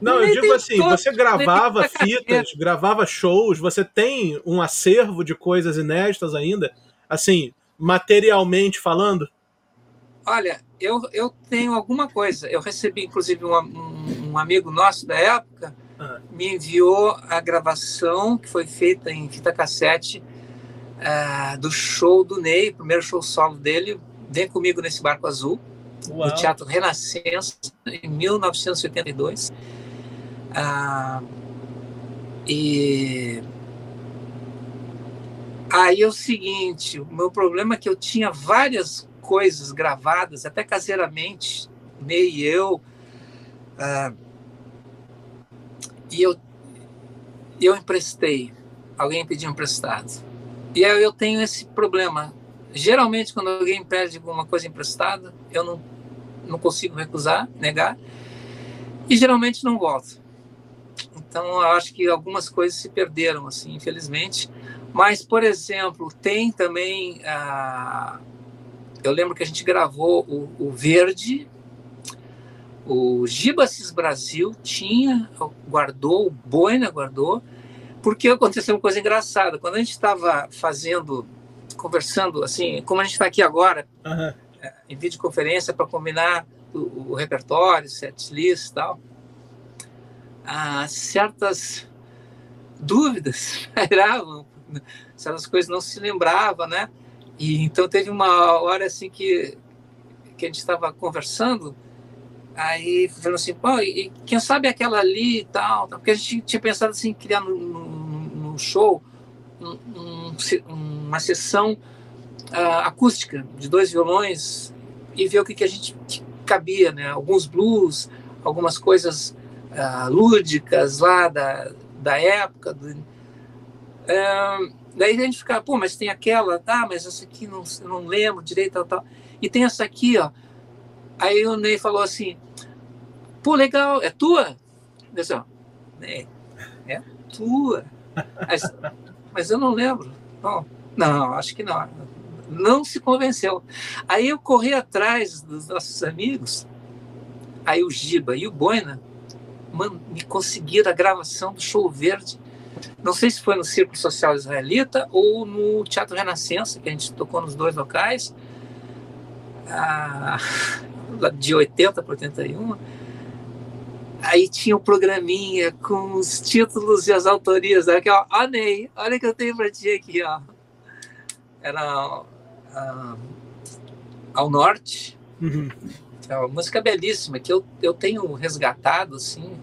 Não, eu digo assim, você gravava fitas, gravava shows, você tem um acervo de coisas inéditas ainda, assim, materialmente falando? Olha, eu, eu tenho alguma coisa. Eu recebi, inclusive, um, um, amigo nosso da época ah. me enviou a gravação que foi feita em fita cassete uh, do show do Ney, primeiro show solo dele, Vem Comigo Nesse Barco Azul, Uau. no Teatro Renascença, em 1982. Uh, ah, e aí é o seguinte, o meu problema é que eu tinha várias coisas gravadas, até caseiramente, Ney e eu, uh, e eu, eu emprestei, alguém pediu emprestado. E aí eu tenho esse problema. Geralmente, quando alguém pede alguma coisa emprestada, eu não, não consigo recusar, negar, e geralmente não volto. Então, eu acho que algumas coisas se perderam, assim, infelizmente. Mas, por exemplo, tem também. Ah, eu lembro que a gente gravou o, o Verde, o Gibasis Brasil tinha, guardou, o Boina guardou, porque aconteceu uma coisa engraçada. Quando a gente estava fazendo, conversando, assim, como a gente está aqui agora, uhum. em videoconferência para combinar o, o repertório, set list e tal, ah, certas dúvidas pairavam, certas coisas não se lembrava, né? E então teve uma hora assim que que a gente estava conversando, aí falando assim, pô, e quem sabe aquela ali e tal, porque a gente tinha pensado assim criar no, no, no show um, um, uma sessão uh, acústica de dois violões e ver o que, que a gente cabia, né? Alguns blues, algumas coisas uh, lúdicas lá da, da época. Do, daí a gente ficava, pô, mas tem aquela, tá, mas essa aqui não, não lembro direito, tal, tal. E tem essa aqui, ó. Aí o Ney falou assim, pô, legal, é tua? Eu disse, ó, é, é tua. Mas, mas eu não lembro. Não, não, acho que não. Não se convenceu. Aí eu corri atrás dos nossos amigos, aí o Giba e o Boina, mano, me conseguiram a gravação do Show Verde. Não sei se foi no Círculo Social Israelita ou no Teatro Renascença, que a gente tocou nos dois locais, ah, de 80 para 81. Aí tinha um programinha com os títulos e as autorias. Aqui, ó, ó Ney, olha que eu tenho para ti aqui, ó. Era uh, Ao Norte. Uhum. É uma música belíssima que eu, eu tenho resgatado, assim.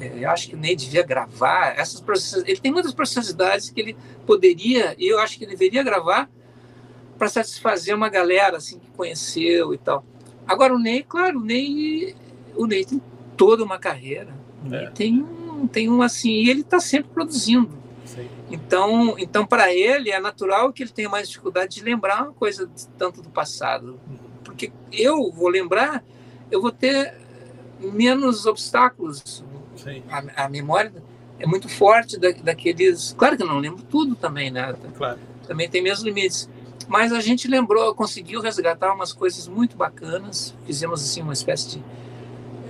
Eu acho que o Ney devia gravar. Essas ele tem muitas preciosidades que ele poderia, e eu acho que ele deveria gravar para satisfazer uma galera assim que conheceu e tal. Agora o Ney, claro, o Ney, o Ney tem toda uma carreira. É. Tem um, tem um assim, e ele está sempre produzindo. Sim. Então, então para ele é natural que ele tenha mais dificuldade de lembrar uma coisa tanto do passado, porque eu vou lembrar, eu vou ter menos obstáculos. A, a, memória é muito forte da, daqueles. Claro que eu não lembro tudo também, né? Claro. Também tem meus limites. Mas a gente lembrou, conseguiu resgatar umas coisas muito bacanas. Fizemos assim uma espécie de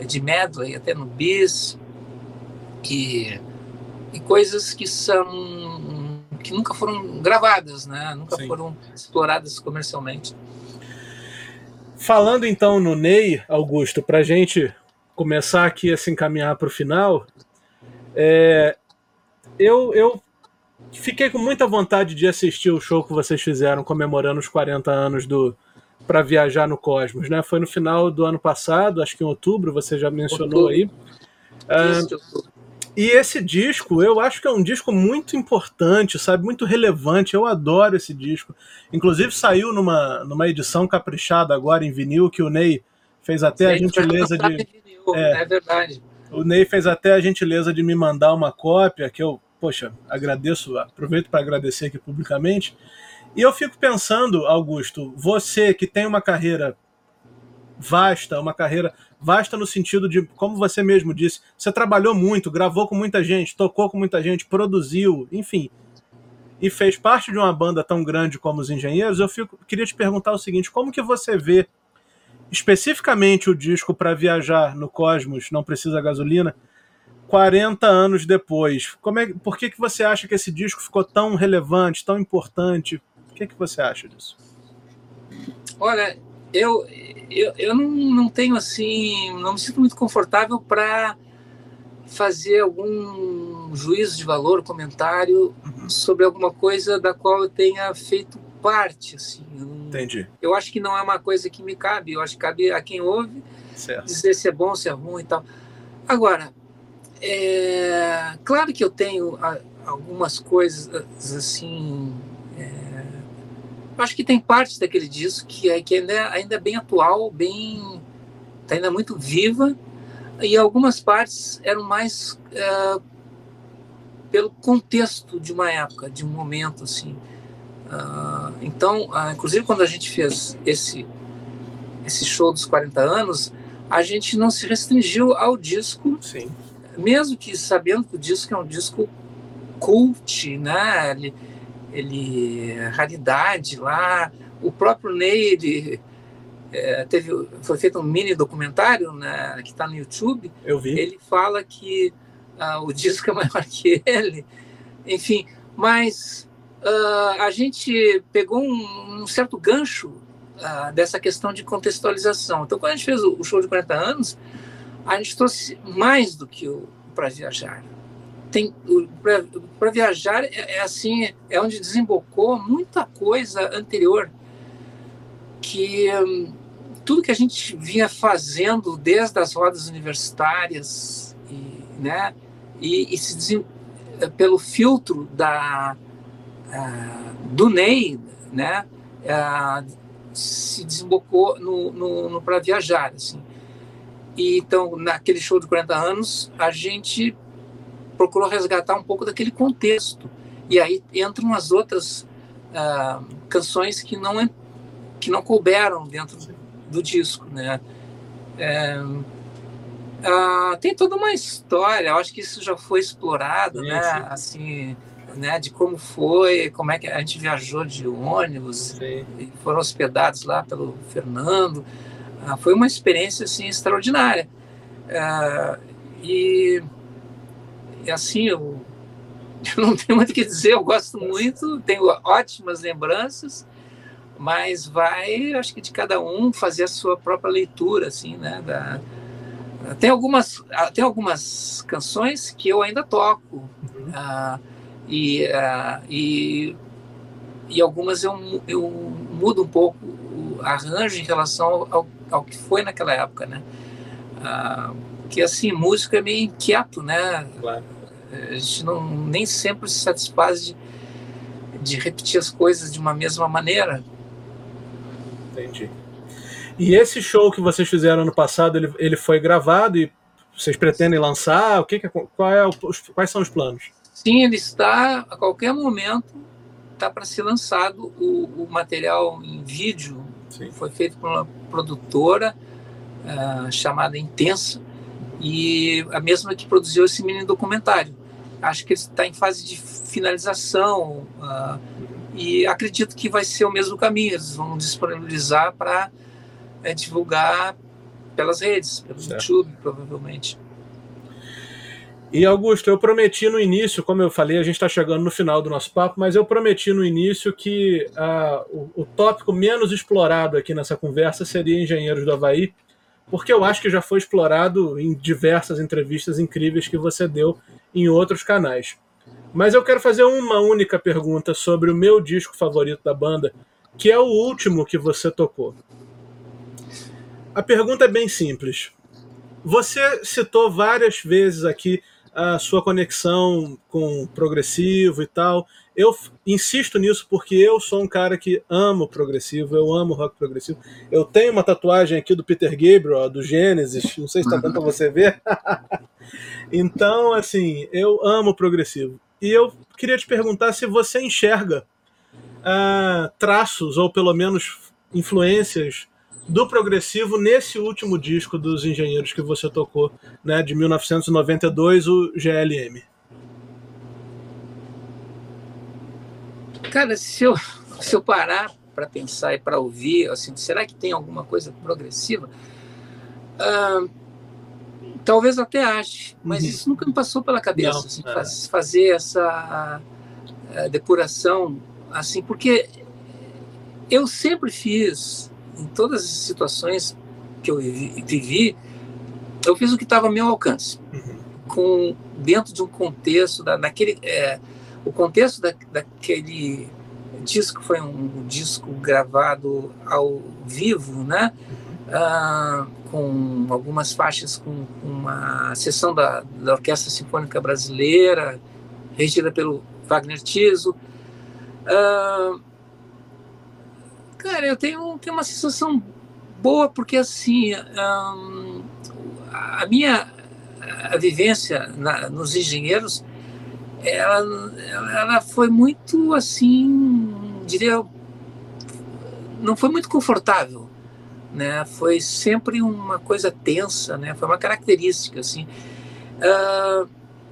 de medley, até no bis, e, e coisas que são que nunca foram gravadas, né? Nunca Sim. foram exploradas comercialmente. Falando então no Ney, Augusto, para gente começar aqui a se encaminhar para o final, é, eu, eu fiquei com muita vontade de assistir o show que vocês fizeram comemorando os 40 anos do, para viajar no cosmos, né? Foi no final do ano passado, acho que em outubro, você já mencionou outubro. aí. Ah, e esse disco, eu acho que é um disco muito importante, sabe? Muito relevante. Eu adoro esse disco. Inclusive saiu numa, numa edição caprichada agora em vinil que o Ney fez até Sim, a gentileza de. é, é verdade. O Ney fez até a gentileza de me mandar uma cópia que eu, poxa, agradeço, aproveito para agradecer aqui publicamente. E eu fico pensando, Augusto, você que tem uma carreira vasta, uma carreira vasta no sentido de, como você mesmo disse, você trabalhou muito, gravou com muita gente, tocou com muita gente, produziu, enfim, e fez parte de uma banda tão grande como os Engenheiros, eu fico, queria te perguntar o seguinte, como que você vê especificamente o disco para viajar no cosmos, não precisa gasolina, 40 anos depois. Como é, por que, que você acha que esse disco ficou tão relevante, tão importante? O que, que você acha disso? Olha, eu, eu, eu não, não tenho assim, não me sinto muito confortável para fazer algum juízo de valor, comentário uhum. sobre alguma coisa da qual eu tenha feito parte. Assim. Entendi. Eu acho que não é uma coisa que me cabe, eu acho que cabe a quem ouve certo. dizer se é bom, se é ruim e tal. Agora, é, claro que eu tenho algumas coisas assim. É, acho que tem partes daquele disco que, é, que ainda, é, ainda é bem atual, bem. está ainda muito viva, e algumas partes eram mais é, pelo contexto de uma época, de um momento assim. Uh, então, uh, inclusive quando a gente fez esse esse show dos 40 anos, a gente não se restringiu ao disco Sim mesmo que sabendo que o disco é um disco cult, né? Ele, ele raridade lá. O próprio Ney ele, é, teve, foi feito um mini documentário né, que está no YouTube. Eu vi. Ele fala que ah, o disco é maior que ele. Enfim, mas ah, a gente pegou um, um certo gancho ah, dessa questão de contextualização. Então, quando a gente fez o, o show de 40 anos, a gente trouxe mais do que o para viajar. Tem para viajar é, é, assim, é onde desembocou muita coisa anterior que hum, tudo que a gente vinha fazendo desde as rodas universitárias e, né, e, e se pelo filtro da uh, do Ney, né, uh, se desembocou no, no, no para viajar, assim. E então, naquele show de 40 anos, a gente procurou resgatar um pouco daquele contexto. E aí entram as outras uh, canções que não que não couberam dentro do disco, né? É, tem toda uma história. Eu acho que isso já foi explorado, sim, né? Sim. Assim, né? De como foi, como é que a gente viajou de ônibus, foram hospedados lá pelo Fernando. Ah, foi uma experiência assim extraordinária. Ah, e, e, assim, eu, eu, não tenho muito o que dizer, eu gosto muito, tenho ótimas lembranças, mas vai, acho que de cada um fazer a sua própria leitura, assim, né? Da, tem algumas, ah, tem algumas canções que eu ainda toco, uhum. E, e, e algumas eu, eu mudo um pouco o arranjo em relação ao, ao que foi naquela época, né? Ah, que assim, música é meio inquieto, né? Claro. A gente não, nem sempre se satisfaz de, de repetir as coisas de uma mesma maneira. Entendi. E esse show que vocês fizeram ano passado, ele, ele foi gravado e vocês pretendem lançar? O que, que qual é o, quais são os planos? Sim, ele está a qualquer momento está para ser lançado o, o material em vídeo Sim. Foi feito por uma produtora uh, chamada Intensa e a mesma que produziu esse mini documentário. Acho que ele está em fase de finalização uh, e acredito que vai ser o mesmo caminho. Eles vão disponibilizar para é, divulgar pelas redes, pelo certo. YouTube, provavelmente. E Augusto, eu prometi no início, como eu falei, a gente está chegando no final do nosso papo, mas eu prometi no início que uh, o, o, tópico menos explorado aqui nessa conversa seria Engenheiros do Havaí, porque eu acho que já foi explorado em diversas entrevistas incríveis que você deu em outros canais. Mas eu quero fazer uma única pergunta sobre o meu disco favorito da banda, que é o último que você tocou. A pergunta é bem simples. Você citou várias vezes aqui a sua conexão com progressivo e tal. Eu insisto nisso porque eu sou um cara que amo progressivo, eu amo rock progressivo. Eu tenho uma tatuagem aqui do Peter Gabriel, do Genesis, não sei se está dando para você ver. então, assim, eu amo progressivo. E eu queria te perguntar se você enxerga uh, traços, ou pelo menos influências do progressivo nesse último disco dos engenheiros que você tocou, né, de 1992, o GLM. Cara, se eu, se eu parar para pensar e para ouvir, assim, será que tem alguma coisa progressiva? Ah, talvez até ache, mas uhum. isso nunca me passou pela cabeça, Não, assim, é. fazer essa uh, depuração, assim, porque eu sempre fiz, em todas as situações que eu vivi, eu fiz o que estava ao meu alcance, uhum. com dentro de um contexto da, daquele, é, o contexto da, daquele disco foi um, disco gravado ao vivo, né? Ah, com algumas faixas com, uma sessão da, da Orquestra Sinfônica Brasileira, regida pelo Wagner Tiso. Ah, cara, eu tenho, tenho uma sensação boa porque assim a minha a vivência na, nos engenheiros ela, ela foi muito assim diria não foi muito confortável né? Foi sempre uma coisa tensa né? Foi uma característica assim. Uh,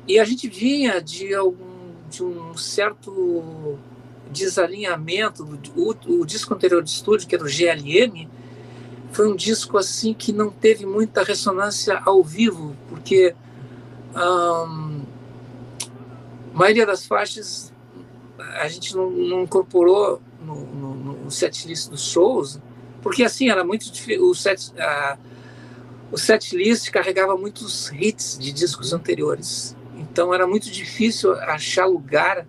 e a gente vinha de algum de um certo desalinhamento o, o disco anterior de estúdio que era o GLM foi um disco assim que não teve muita ressonância ao vivo, porque a maioria das faixas a gente não, não incorporou no, no, no setlist dos shows, porque assim era muito. O set, a, o setlist carregava muitos hits de discos anteriores, então era muito difícil achar lugar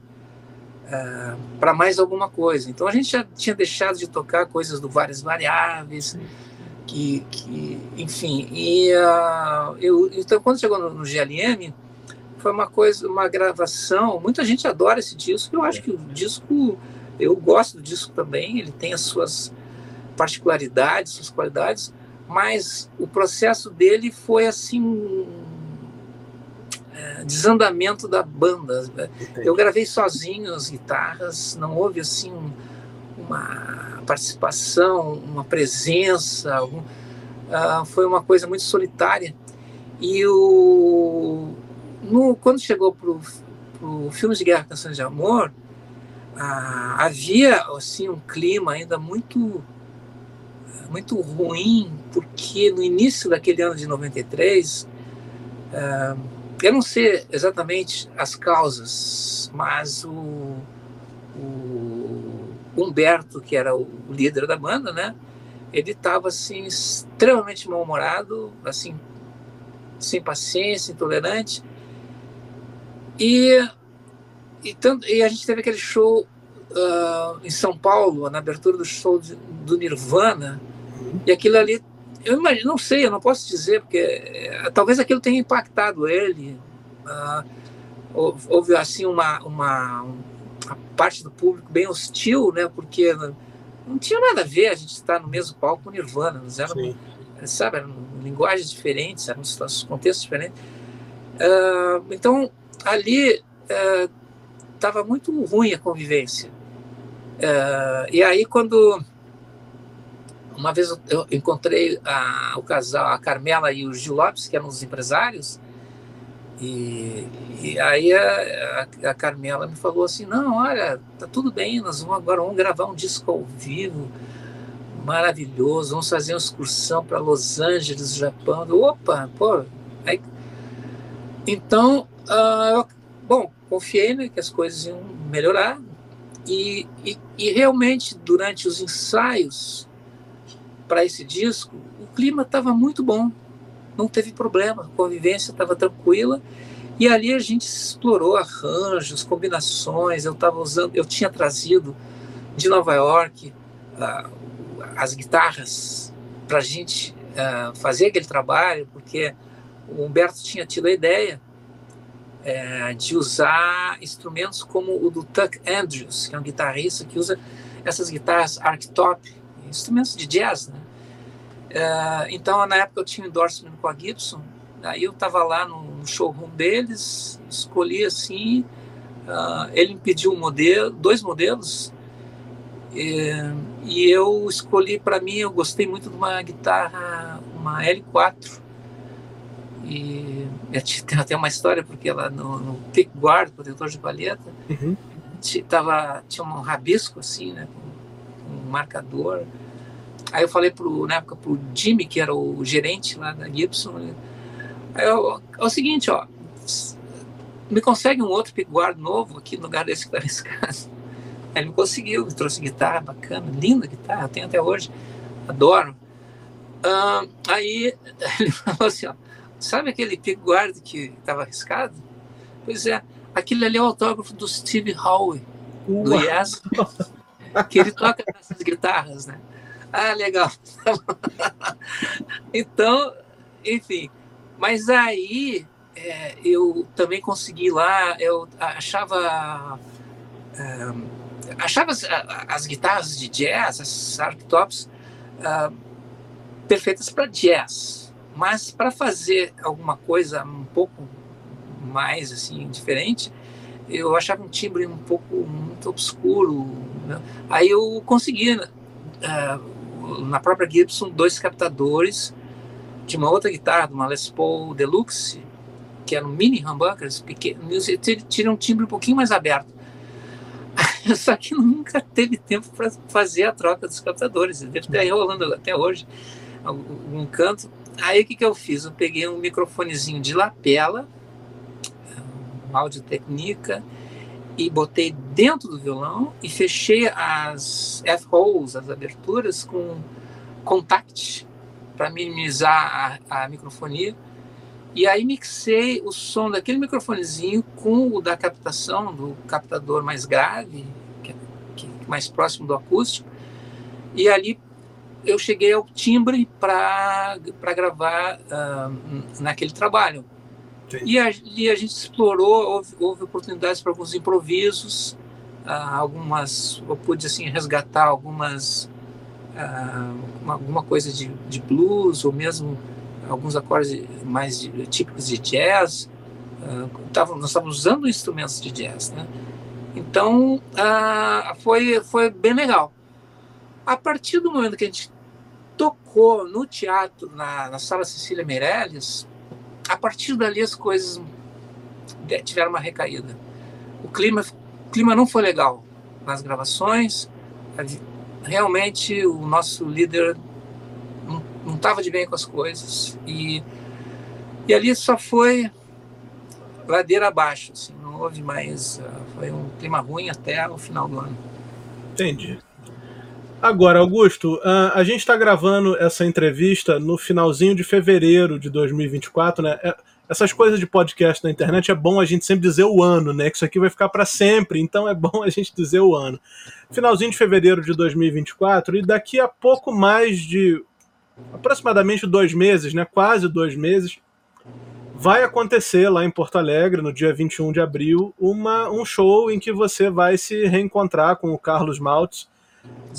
uh, para mais alguma coisa. Então a gente já tinha deixado de tocar coisas do várias variáveis que, que enfim, e uh, eu, então quando chegou no, no, GLM foi uma coisa, uma gravação. Muita gente adora esse disco. Eu acho que o disco, eu gosto do disco também. Ele tem as suas particularidades, suas qualidades, mas o processo dele foi assim é, desandamento da banda. Eu gravei sozinho as guitarras, não houve assim um, uma participação, uma presença, algum, uh, foi uma coisa muito solitária. E o, no, quando chegou para o Filmes de Guerra, Canções de Amor, uh, havia assim, um clima ainda muito muito ruim, porque no início daquele ano de 93, uh, eu não sei exatamente as causas, mas o, o Humberto, que era o líder da banda, né? Ele estava assim extremamente mal-humorado, assim sem paciência, intolerante. E e, tanto, e a gente teve aquele show uh, em São Paulo, na abertura do show de, do Nirvana, uhum. e aquilo ali, eu imagino, não sei, eu não posso dizer, porque é, talvez aquilo tenha impactado ele. Uh, houve assim uma, uma, a parte do público bem hostil, né? Porque não tinha nada a ver a gente estar no mesmo palco com Nirvana, não eram, sabe, eram linguagens diferentes, eram contextos diferentes. Uh, então, ali estava uh, muito ruim a convivência. Uh, e aí, quando uma vez eu encontrei a, o casal, a Carmela e o Gil Lopes, que eram os empresários, e, e aí a, a, a, Carmela me falou assim, não, olha, tá tudo bem, nós vamos agora vamos gravar um disco ao vivo, maravilhoso, vamos fazer uma excursão para Los Angeles, Japão. Opa, pô. Aí, então, uh, bom, confiei né, que as coisas iam melhorar e, e, e realmente durante os ensaios para esse disco, o clima estava muito bom não teve problema, a convivência estava tranquila. E ali a gente explorou arranjos, combinações. Eu estava usando, eu tinha trazido de Nova York uh, as guitarras para a gente uh, fazer aquele trabalho, porque o Humberto tinha tido a ideia uh, de usar instrumentos como o do Tuck Andrews, que é um guitarrista que usa essas guitarras archtop, instrumentos de jazz, né? É, então, na época eu tinha endorsement com a Gibson, aí eu estava lá no showroom deles, escolhi assim, uh, ele me pediu um modelo, dois modelos, e, e eu escolhi para mim, eu gostei muito de uma guitarra, uma L4, e tem até uma história, porque ela no, no pickguard, protetor de palheta, uhum. tava, tinha um rabisco assim, né, com um marcador, Aí eu falei pro, na época pro Jimmy, que era o gerente lá da Gibson, é o, é o seguinte, ó, me consegue um outro pickguard novo aqui no lugar desse que está arriscado. Ele me conseguiu, me trouxe guitarra bacana, linda guitarra, tenho até hoje, adoro. Aí ele falou assim, ó, sabe aquele pickguard que estava arriscado? Pois é, aquele ali é o autógrafo do Steve Howe, do Yes, que ele toca essas guitarras, né? Ah, legal. então, enfim, mas aí é, eu também consegui lá, eu achava. É, achava as, as, guitarras de jazz, as arctops, uh, perfeitas para jazz, mas para fazer alguma coisa um pouco mais assim diferente, eu achava um timbre um pouco muito obscuro. Né? Aí eu consegui uh, na própria Gibson dois captadores de uma outra guitarra, de uma Les Paul Deluxe, que eram mini humbuckers, pequenos, tira um timbre um pouquinho mais aberto. Só que nunca teve tempo para fazer a troca dos captadores. Deve estar rolando até hoje um canto. Aí o que, que eu fiz? Eu peguei um microfonezinho de lapela, um áudio técnica, e botei dentro do violão e fechei as F-holes, as aberturas, com contact para minimizar a, a microfonia e aí mixei o som daquele microfonezinho com o da captação, do captador mais grave, que, é, que é mais próximo do acústico. E ali eu cheguei ao timbre para gravar uh, naquele trabalho. E a, e a, gente explorou, houve, houve oportunidades para alguns improvisos, uh, algumas, eu pude assim resgatar algumas, uh, uma, alguma coisa de, de blues ou mesmo alguns acordes mais típicos de jazz. Uh, tavam, nós estávamos usando instrumentos de jazz, né? Então, uh, foi, foi bem legal. A partir do momento que a gente tocou no teatro, na, na sala Cecília Meirelles, a partir dali as coisas tiveram uma recaída. O clima, o clima não foi legal nas gravações. Realmente, o nosso líder não estava de bem com as coisas. E, e ali só foi ladeira abaixo, assim, não houve mais. Uh, foi um clima ruim até o final do ano. Entendi. Agora, Augusto, uh, a gente está gravando essa entrevista no finalzinho de fevereiro de 2024, né? É, essas coisas de podcast na internet é bom a gente sempre dizer o ano, né? Que isso aqui vai ficar para sempre, então é bom a gente dizer o ano. Finalzinho de fevereiro de 2024 e daqui a pouco mais de aproximadamente dois meses, né, quase dois meses, vai acontecer lá em Porto Alegre, no dia 21 de abril, uma, um show em que você vai se reencontrar com o Carlos Maltz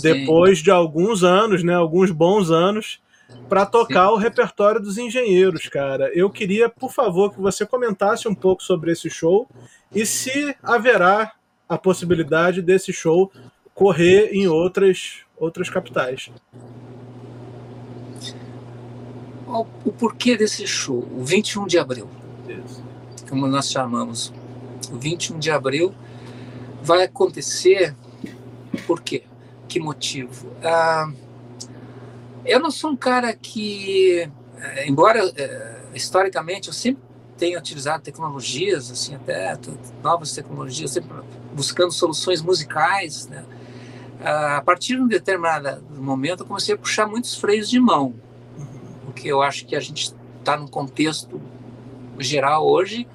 depois de alguns anos, né, alguns bons anos, para tocar Sim. o repertório dos engenheiros, cara. Eu queria, por favor, que você comentasse um pouco sobre esse show e se haverá a possibilidade desse show correr em outras, outras capitais o porquê desse show, o 21 de abril, como nós chamamos. O 21 de abril vai acontecer por quê? Que motivo? Ah, eu não sou um cara que, eh, embora eh, historicamente eu sempre tenha utilizado tecnologias, assim, até novas tecnologias, sempre buscando soluções musicais, né? Ah, a partir de um determinado momento eu comecei a puxar muitos freios de mão porque eu acho que a gente está num contexto geral hoje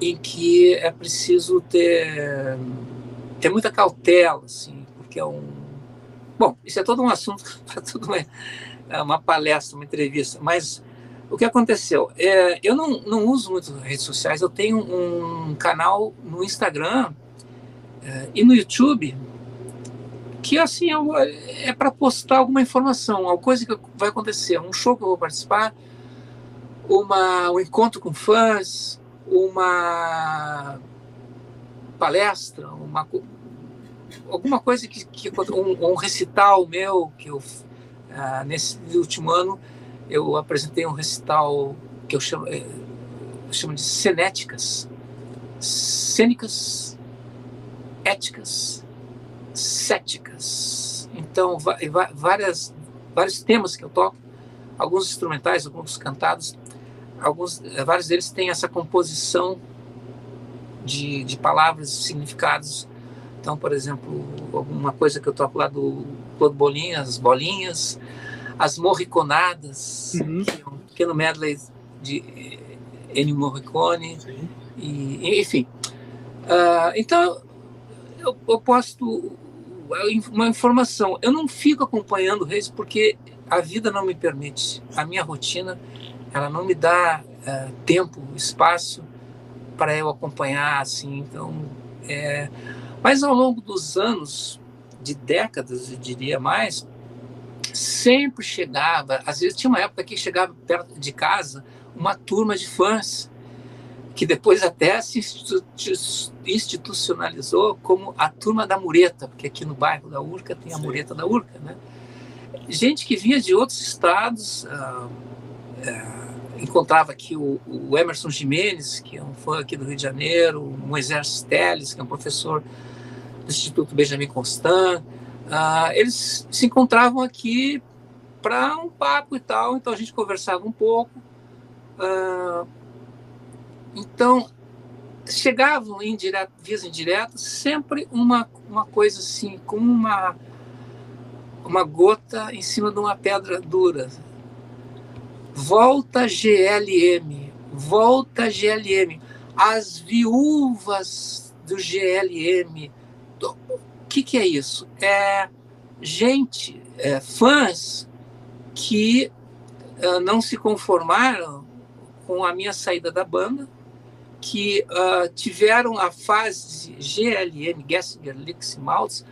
em que é preciso ter, ter muita cautela, assim, porque é um. Bom, isso é todo um assunto para tudo uma, é uma palestra, uma entrevista, mas o que aconteceu? É, eu não, não uso muito redes sociais, eu tenho um canal no Instagram é, e no YouTube que assim é, é para postar alguma informação, alguma coisa que vai acontecer, um show que eu vou participar, uma, um encontro com fãs, uma palestra, uma, alguma coisa que, que um, um, recital meu que eu uh, nesse último ano eu apresentei um recital que eu chamo, eu chamo de cenéticas, cênicas, éticas céticas. Então, várias, vários temas que eu toco, alguns instrumentais, alguns cantados. alguns, vários deles têm essa composição de, de palavras significados. Então, por exemplo, alguma coisa que eu toco lá do Claude Bolinhas, as bolinhas, as morriconadas, uhum. que é um pequeno medley de Ennio Morricone, e, enfim. Uh, então, eu, eu posto uma informação. Eu não fico acompanhando o Reis porque a vida não me permite. A minha rotina, ela não me dá uh, tempo, espaço para eu acompanhar, assim. Então, é... mas ao longo dos anos, de décadas, eu diria mais, sempre chegava. Às vezes tinha uma época que chegava perto de casa uma turma de fãs que depois até se institucionalizou como a turma da mureta, porque aqui no bairro da Urca tem a Sim. mureta da Urca, né? Gente que vinha de outros estados, ah, é, encontrava aqui o, o, Emerson Jimenez, que é um fã aqui do Rio de Janeiro, o Moisés Teles, que é um professor do Instituto Benjamin Constant, ah, eles se encontravam aqui para um papo e tal, então a gente conversava um pouco, ah, então, chegavam em direto, vias indiretas, sempre uma, uma coisa assim, como uma, uma gota em cima de uma pedra dura. Volta GLM, volta GLM. As viúvas do GLM. O que, que é isso? É gente, é, fãs que uh, não se conformaram com a minha saída da banda, que uh, tiveram a fase GLM, Gessinger Lix Maltz,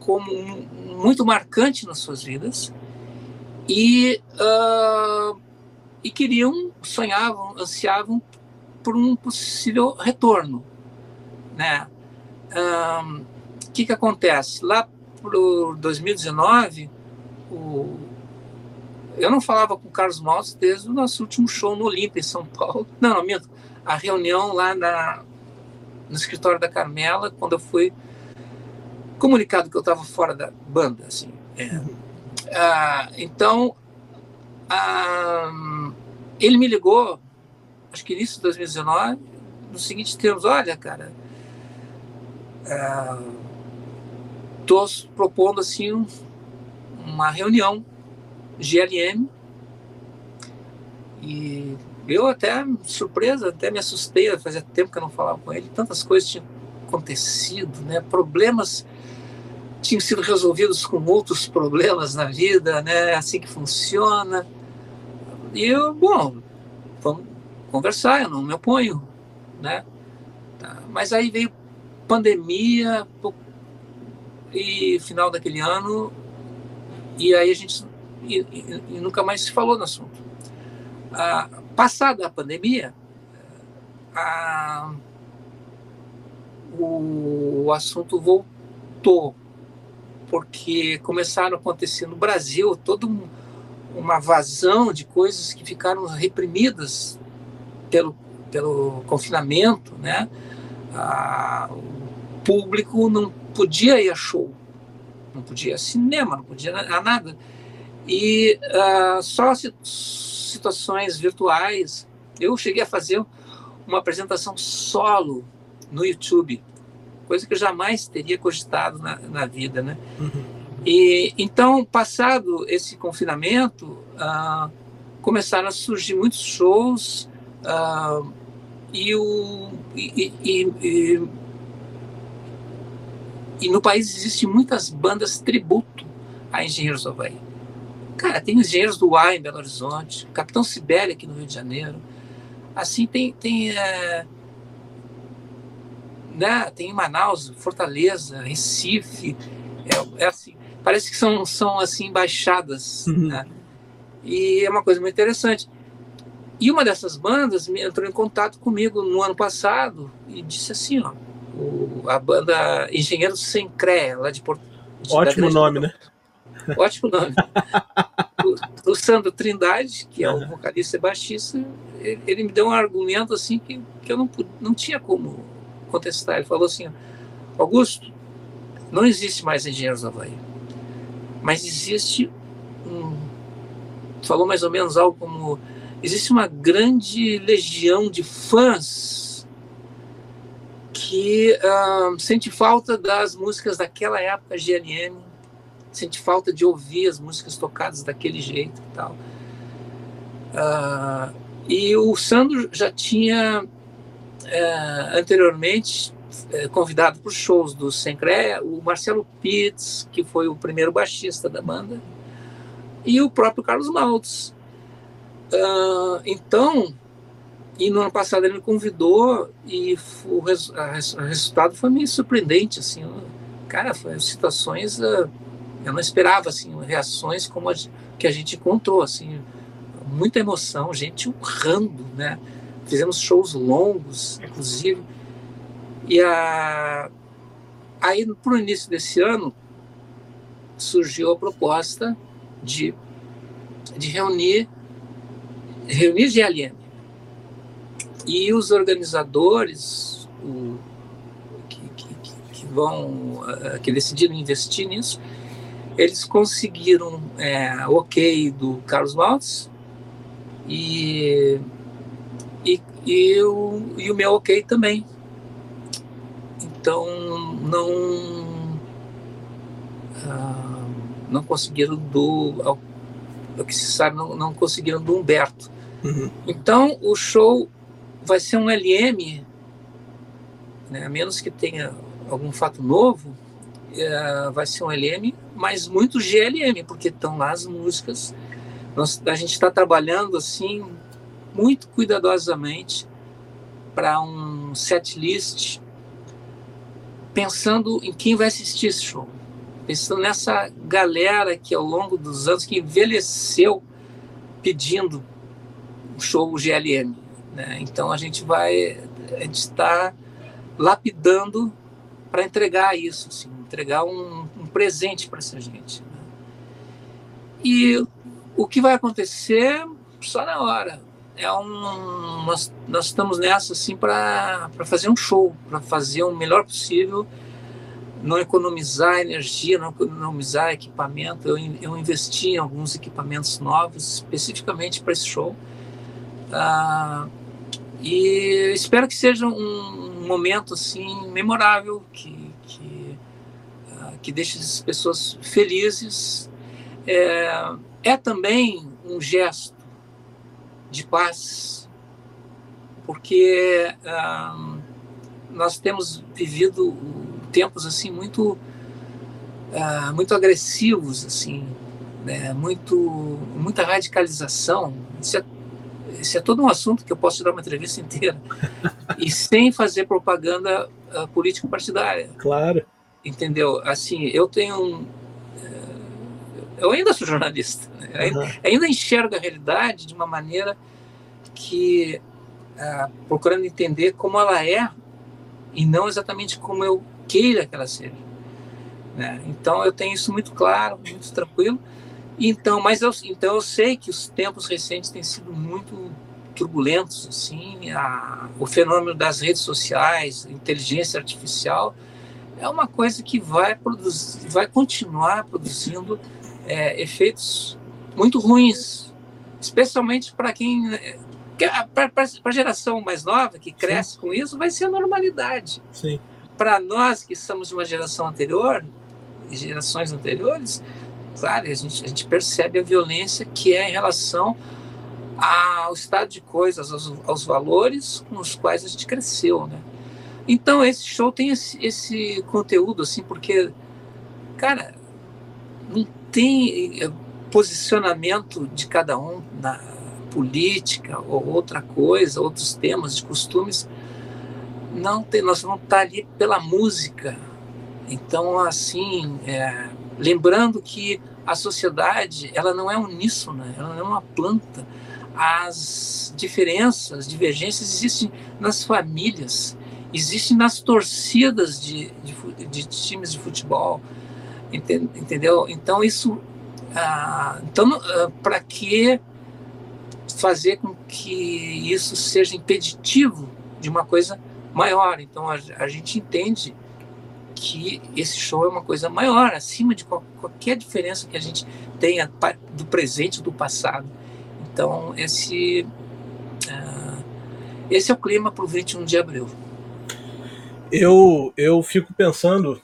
como um, muito marcante nas suas vidas e, uh, e queriam, sonhavam, ansiavam por um possível retorno. Né? O que, que acontece? Lá para 2019, o, eu não falava com o Carlos Maltz desde o nosso último show no Olímpia, em São Paulo. Não, não, minto a reunião lá na, no escritório da Carmela, quando eu fui comunicado que eu estava fora da banda. Assim. É. Ah, então, ah, ele me ligou, acho que início de 2019, no seguinte termos, olha, cara, estou propondo assim um, uma reunião GLM e eu até, surpresa, até me assustei, fazia tempo que eu não falava com ele, tantas coisas tinham acontecido, né? problemas tinham sido resolvidos com outros problemas na vida, né? Assim que funciona. E eu, bom, vamos conversar, eu não me oponho, né? Tá. Mas aí veio pandemia e final daquele ano e aí a gente e, e, e nunca mais se falou no assunto. Ah, Passada a pandemia, a, o, o assunto voltou, porque começaram a acontecer no Brasil toda um, uma vazão de coisas que ficaram reprimidas pelo, pelo confinamento, né? o público não podia ir a show, não podia ir a cinema, não podia a nada. E uh, só situações virtuais. Eu cheguei a fazer uma apresentação solo no YouTube, coisa que eu jamais teria cogitado na, na vida, né? Uhum. E então, passado esse confinamento, ah, começaram a surgir muitos shows ah, e, o, e, e, e, e no país existem muitas bandas tributo a Engenheiros do Havaí. Cara, tem engenheiros do ar em Belo Horizonte, Capitão Sibéria aqui no Rio de Janeiro. Assim, tem, tem, é, né, tem Manaus, Fortaleza, Recife. É, é, assim, parece que são, são assim, embaixadas. Uhum. Né? E é uma coisa muito interessante. E uma dessas bandas me entrou em contato comigo no ano passado e disse assim, ó, o, a banda Engenheiros Sem CREA, lá de Porto. Ótimo nome, né? Ótimo nome. o, o, Sandro Trindade, que é o vocalista e baixista, ele, ele, me deu um argumento assim que, que eu não, não tinha como contestar. Ele falou assim: Augusto, não existe mais engenheiros da Havaí, mas existe um. Falou mais ou menos algo como: existe uma grande legião de fãs que uh, sente falta das músicas daquela época GNM, sente falta de ouvir as músicas tocadas daquele jeito e tal. Uh, e o Sandro já tinha uh, anteriormente uh, convidado para os shows do Sencré o Marcelo Pitts, que foi o primeiro baixista da banda, e o próprio Carlos Maltz. Uh, então, e no ano passado ele me convidou e o, res, o resultado foi meio surpreendente, assim, cara, foi situações, uh, eu não esperava, assim, reações como a, que a gente encontrou, assim, muita emoção, gente urrando, né, fizemos shows longos, inclusive, e a, aí, para o início desse ano, surgiu a proposta de, de reunir reunir GLM. E os organizadores o, que, que, que, vão, uh, que decidiram investir nisso, eles conseguiram é, o ok do Carlos Maltz e, e, e, o, e o meu ok também. Então, não, uh, não conseguiram do, ao, ao que se sabe, não, não conseguiram do Humberto. Uhum. Então, o show vai ser um LM, né, a menos que tenha algum fato novo, é, vai ser um LM, mas muito GLM, porque estão lá as músicas. Nós, a gente está trabalhando assim, muito cuidadosamente, para um set list, pensando em quem vai assistir esse show. Pensando nessa galera que ao longo dos anos que envelheceu pedindo o show GLM. Né? Então a gente vai, gente está lapidando para entregar isso, assim, entregar um, um presente para essa gente. Né? E o que vai acontecer só na hora. É um, nós, nós estamos nessa assim para fazer um show, para fazer o melhor possível, não economizar energia, não economizar equipamento. Eu, eu investi em alguns equipamentos novos especificamente para esse show ah, e espero que seja um momento assim memorável que que, ah, que deixe as pessoas felizes. É, é também um gesto de paz, porque ah, nós temos vivido tempos assim muito ah, muito agressivos assim, né? muito muita radicalização. Isso é esse é todo um assunto que eu posso dar uma entrevista inteira e sem fazer propaganda uh, político partidária. Claro. Entendeu? Assim, eu tenho um, uh, eu ainda sou jornalista, né? uhum. ainda, ainda, enxergo a realidade de uma maneira que uh, procurando entender como ela é e não exatamente como eu queira que ela seja. Né? Então eu tenho isso muito claro, muito tranquilo então, mas eu, então eu sei que os tempos recentes têm sido muito turbulentos, assim, a, o fenômeno das redes sociais, inteligência artificial, é uma coisa que vai produzir, vai continuar produzindo é, efeitos muito ruins, especialmente para quem para a geração mais nova que cresce Sim. com isso, vai ser a normalidade. Para nós que somos de uma geração anterior, gerações anteriores, claro, a gente, a gente percebe a violência que é em relação ao estado de coisas, aos, aos valores com os quais a gente cresceu, né? Então esse show tem esse, esse conteúdo assim, porque, cara, não tem eh, posicionamento de cada um na política ou outra coisa, outros temas de costumes. Não tem, nós vamos estar ali pela música. Então, assim, é, Lembrando que a sociedade ela não é uníssona, ela não é uma planta. As diferenças, divergências existem nas famílias, existem nas torcidas de, de, de times de futebol, entendeu? Então isso, ah, então ah, para que fazer com que isso seja impeditivo de uma coisa maior? Então a, a gente entende que esse show é uma coisa maior, acima de qualquer diferença que a gente tenha do presente do passado. Então, esse, uh, esse é o clima para o 21 de abril. Eu, eu fico pensando,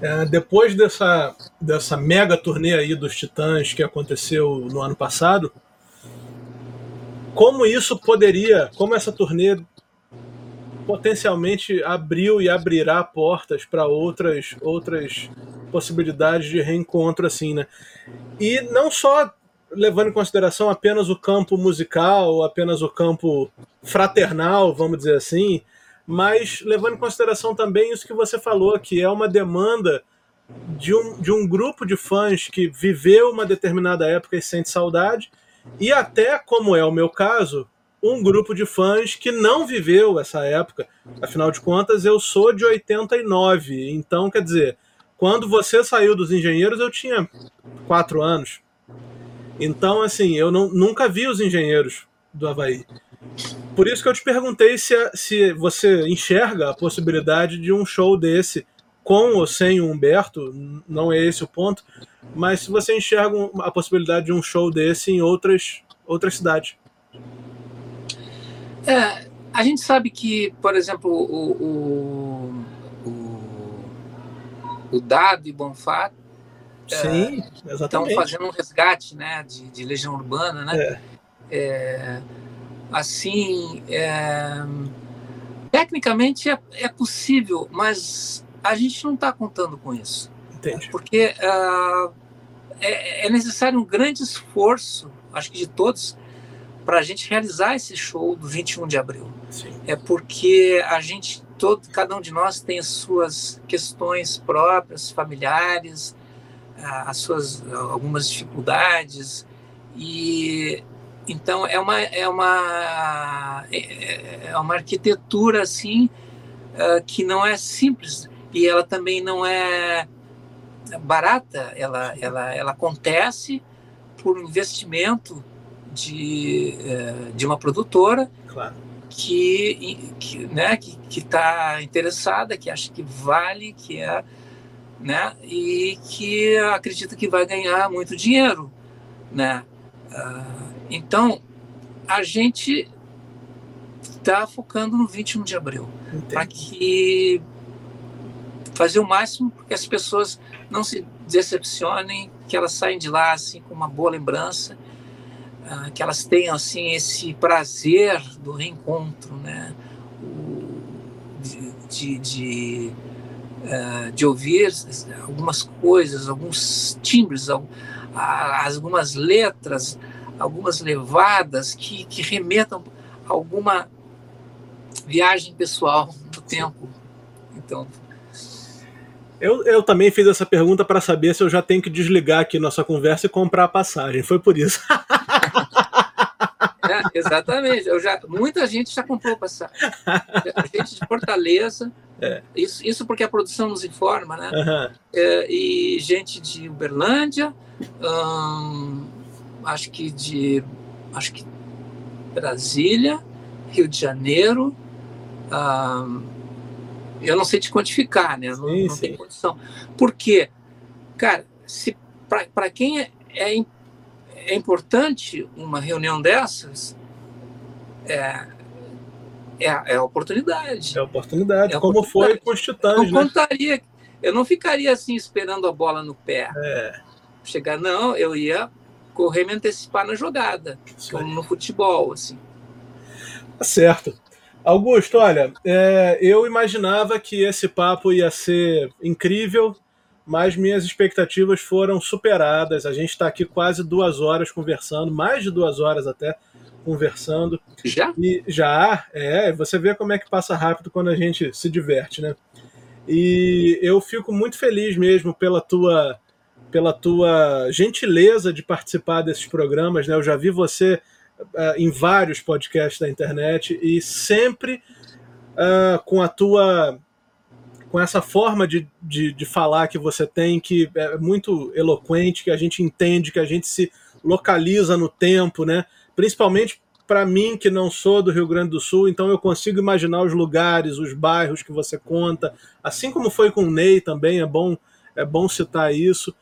é, depois dessa, dessa mega turnê aí dos Titãs que aconteceu no ano passado, como isso poderia, como essa turnê potencialmente abriu e abrirá portas para outras outras possibilidades de reencontro assim, né? E não só levando em consideração apenas o campo musical, apenas o campo fraternal, vamos dizer assim, mas levando em consideração também isso que você falou, que é uma demanda de um, de um grupo de fãs que viveu uma determinada época e sente saudade, e até, como é o meu caso, um grupo de fãs que não viveu essa época. Afinal de contas, eu sou de 89, então quer dizer, quando você saiu dos engenheiros, eu tinha quatro anos. Então, assim, eu não, nunca vi os engenheiros do Havaí. Por isso que eu te perguntei se, se você enxerga a possibilidade de um show desse com ou sem o Humberto, não é esse o ponto, mas se você enxerga a possibilidade de um show desse em outras, outras cidades. É, a gente sabe que, por exemplo, o, o, o, o Dado e Bonfá Sim, é, estão fazendo um resgate né, de, de Legião Urbana, né? É. É, assim, é, tecnicamente é, é, possível, mas a gente não está contando com isso. Entendi. Porque é, é, necessário um grande esforço, acho que de todos, para a gente realizar esse show do 21 de abril. Sim. É porque a gente, todo, cada um de nós tem as suas questões próprias, familiares, as suas algumas dificuldades e então é uma é uma é, é uma arquitetura assim uh, que não é simples e ela também não é barata ela ela ela acontece por um investimento de uh, de uma produtora claro. que que né que está interessada que acha que vale que é né e que acredita que vai ganhar muito dinheiro né uh, então, a gente está focando no 21 de abril para que fazer o máximo para que as pessoas não se decepcionem, que elas saem de lá assim com uma boa lembrança, uh, que elas tenham assim esse prazer do reencontro, né? O, de, de, de, uh, de ouvir algumas coisas, alguns timbres, algumas letras, algumas levadas que, que remetam a alguma viagem pessoal do tempo. Então. Eu, eu também fiz essa pergunta para saber se eu já tenho que desligar aqui nossa conversa e comprar a passagem. Foi por isso. É, exatamente. Eu já, muita gente já comprou passagem. Gente de Fortaleza. É. Isso, isso porque a produção nos informa, né? Uhum. É, e gente de Uberlândia, hum, acho que de acho que Brasília, Rio de Janeiro. Eu não sei te quantificar, né? Não, sim, não tem condição. Porque, cara, se para quem é, é, é, importante uma reunião dessas, é, é, é a oportunidade. É a oportunidade, é como oportunidade. foi com os titãs. Eu não né? contaria, eu não ficaria assim esperando a bola no pé. É. Chegar, não, eu ia correr me antecipar na jogada, como no futebol, assim. Tá certo. Augusto, olha, é, eu imaginava que esse papo ia ser incrível, mas minhas expectativas foram superadas. A gente está aqui quase duas horas conversando, mais de duas horas até conversando. Já? E já, é. Você vê como é que passa rápido quando a gente se diverte, né? E eu fico muito feliz mesmo pela tua pela tua gentileza de participar desses programas. Né? Eu já vi você em vários podcasts da internet e sempre uh, com a tua com essa forma de, de, de, falar que você tem, que é muito eloquente, que a gente entende, que a gente se localiza no tempo, né? Principalmente para mim, que não sou do Rio Grande do Sul, então eu consigo imaginar os lugares, os bairros que você conta, assim como foi com o Ney também, é bom, é bom citar isso.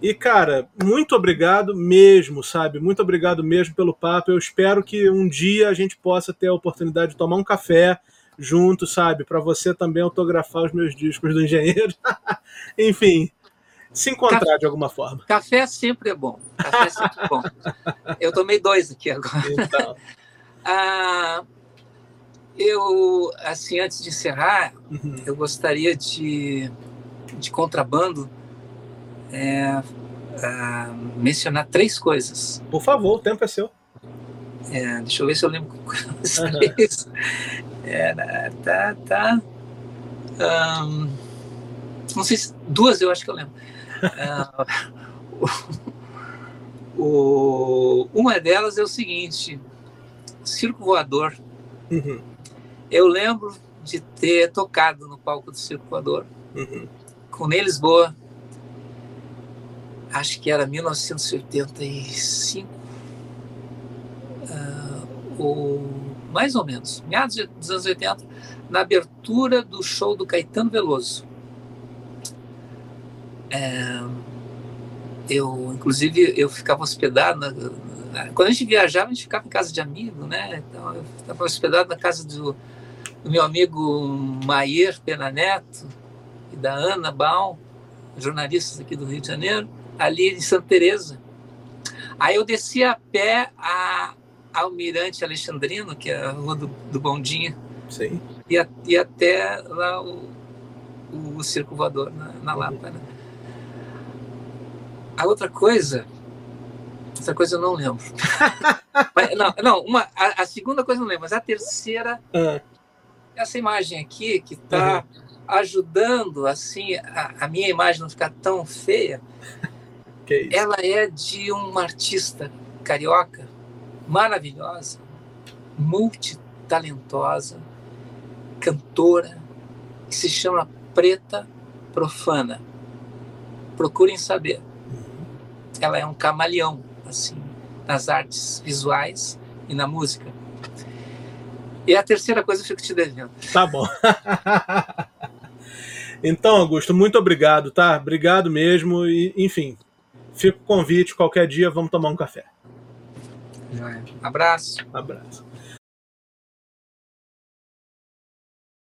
E, cara, muito obrigado mesmo, sabe? Muito obrigado mesmo pelo papo. Eu espero que um dia a gente possa ter a oportunidade de tomar um café junto, sabe? Para você também autografar os meus discos do engenheiro. Enfim, se encontrar café, de alguma forma. Café sempre é bom. Café é sempre bom. Eu tomei dois aqui agora. Então. ah, eu, assim, antes de encerrar, uhum. eu gostaria de, de contrabando, é, mencionar três coisas. Por favor, o tempo é seu. É, deixa eu ver se eu lembro uhum. Tá, tá. Um, não sei se duas eu acho que eu lembro. uh, o, uma delas é o seguinte: Circo Voador. Uhum. Eu lembro de ter tocado no palco do Circo Voador uhum. com Ney Lisboa. Acho que era 1985. Uh, o mais ou menos, meados dos anos 80, na abertura do show do Caetano Veloso. É, eu, inclusive, eu ficava hospedado. Na, na, quando a gente viajava, a gente ficava em casa de amigo, né? Então, eu estava hospedado na casa do, do meu amigo Maier Pena Neto e da Ana Baum, jornalistas aqui do Rio de Janeiro, ali em Santa Teresa. Aí eu descia a pé a Almirante Alexandrino, que é a rua do, do Bondinho. Sim. E, a, e até lá o, o Circo Voador, na, na Lapa. Né? A outra coisa, essa coisa eu não lembro. mas, não, não uma, a, a, segunda coisa eu não lembro, mas a terceira, uhum. essa imagem aqui, que está uhum. ajudando assim a, a, minha imagem não ficar tão feia, ela é de um artista carioca maravilhosa, multitalentosa, cantora, que se chama Preta Profana. Procurem saber. Ela é um camaleão, assim, nas artes visuais e na música. E a terceira coisa eu fico te devendo. Tá bom. então, Augusto, muito obrigado, tá? Obrigado mesmo. E, enfim, fica o convite. Qualquer dia vamos tomar um café. Abraço. Abraço.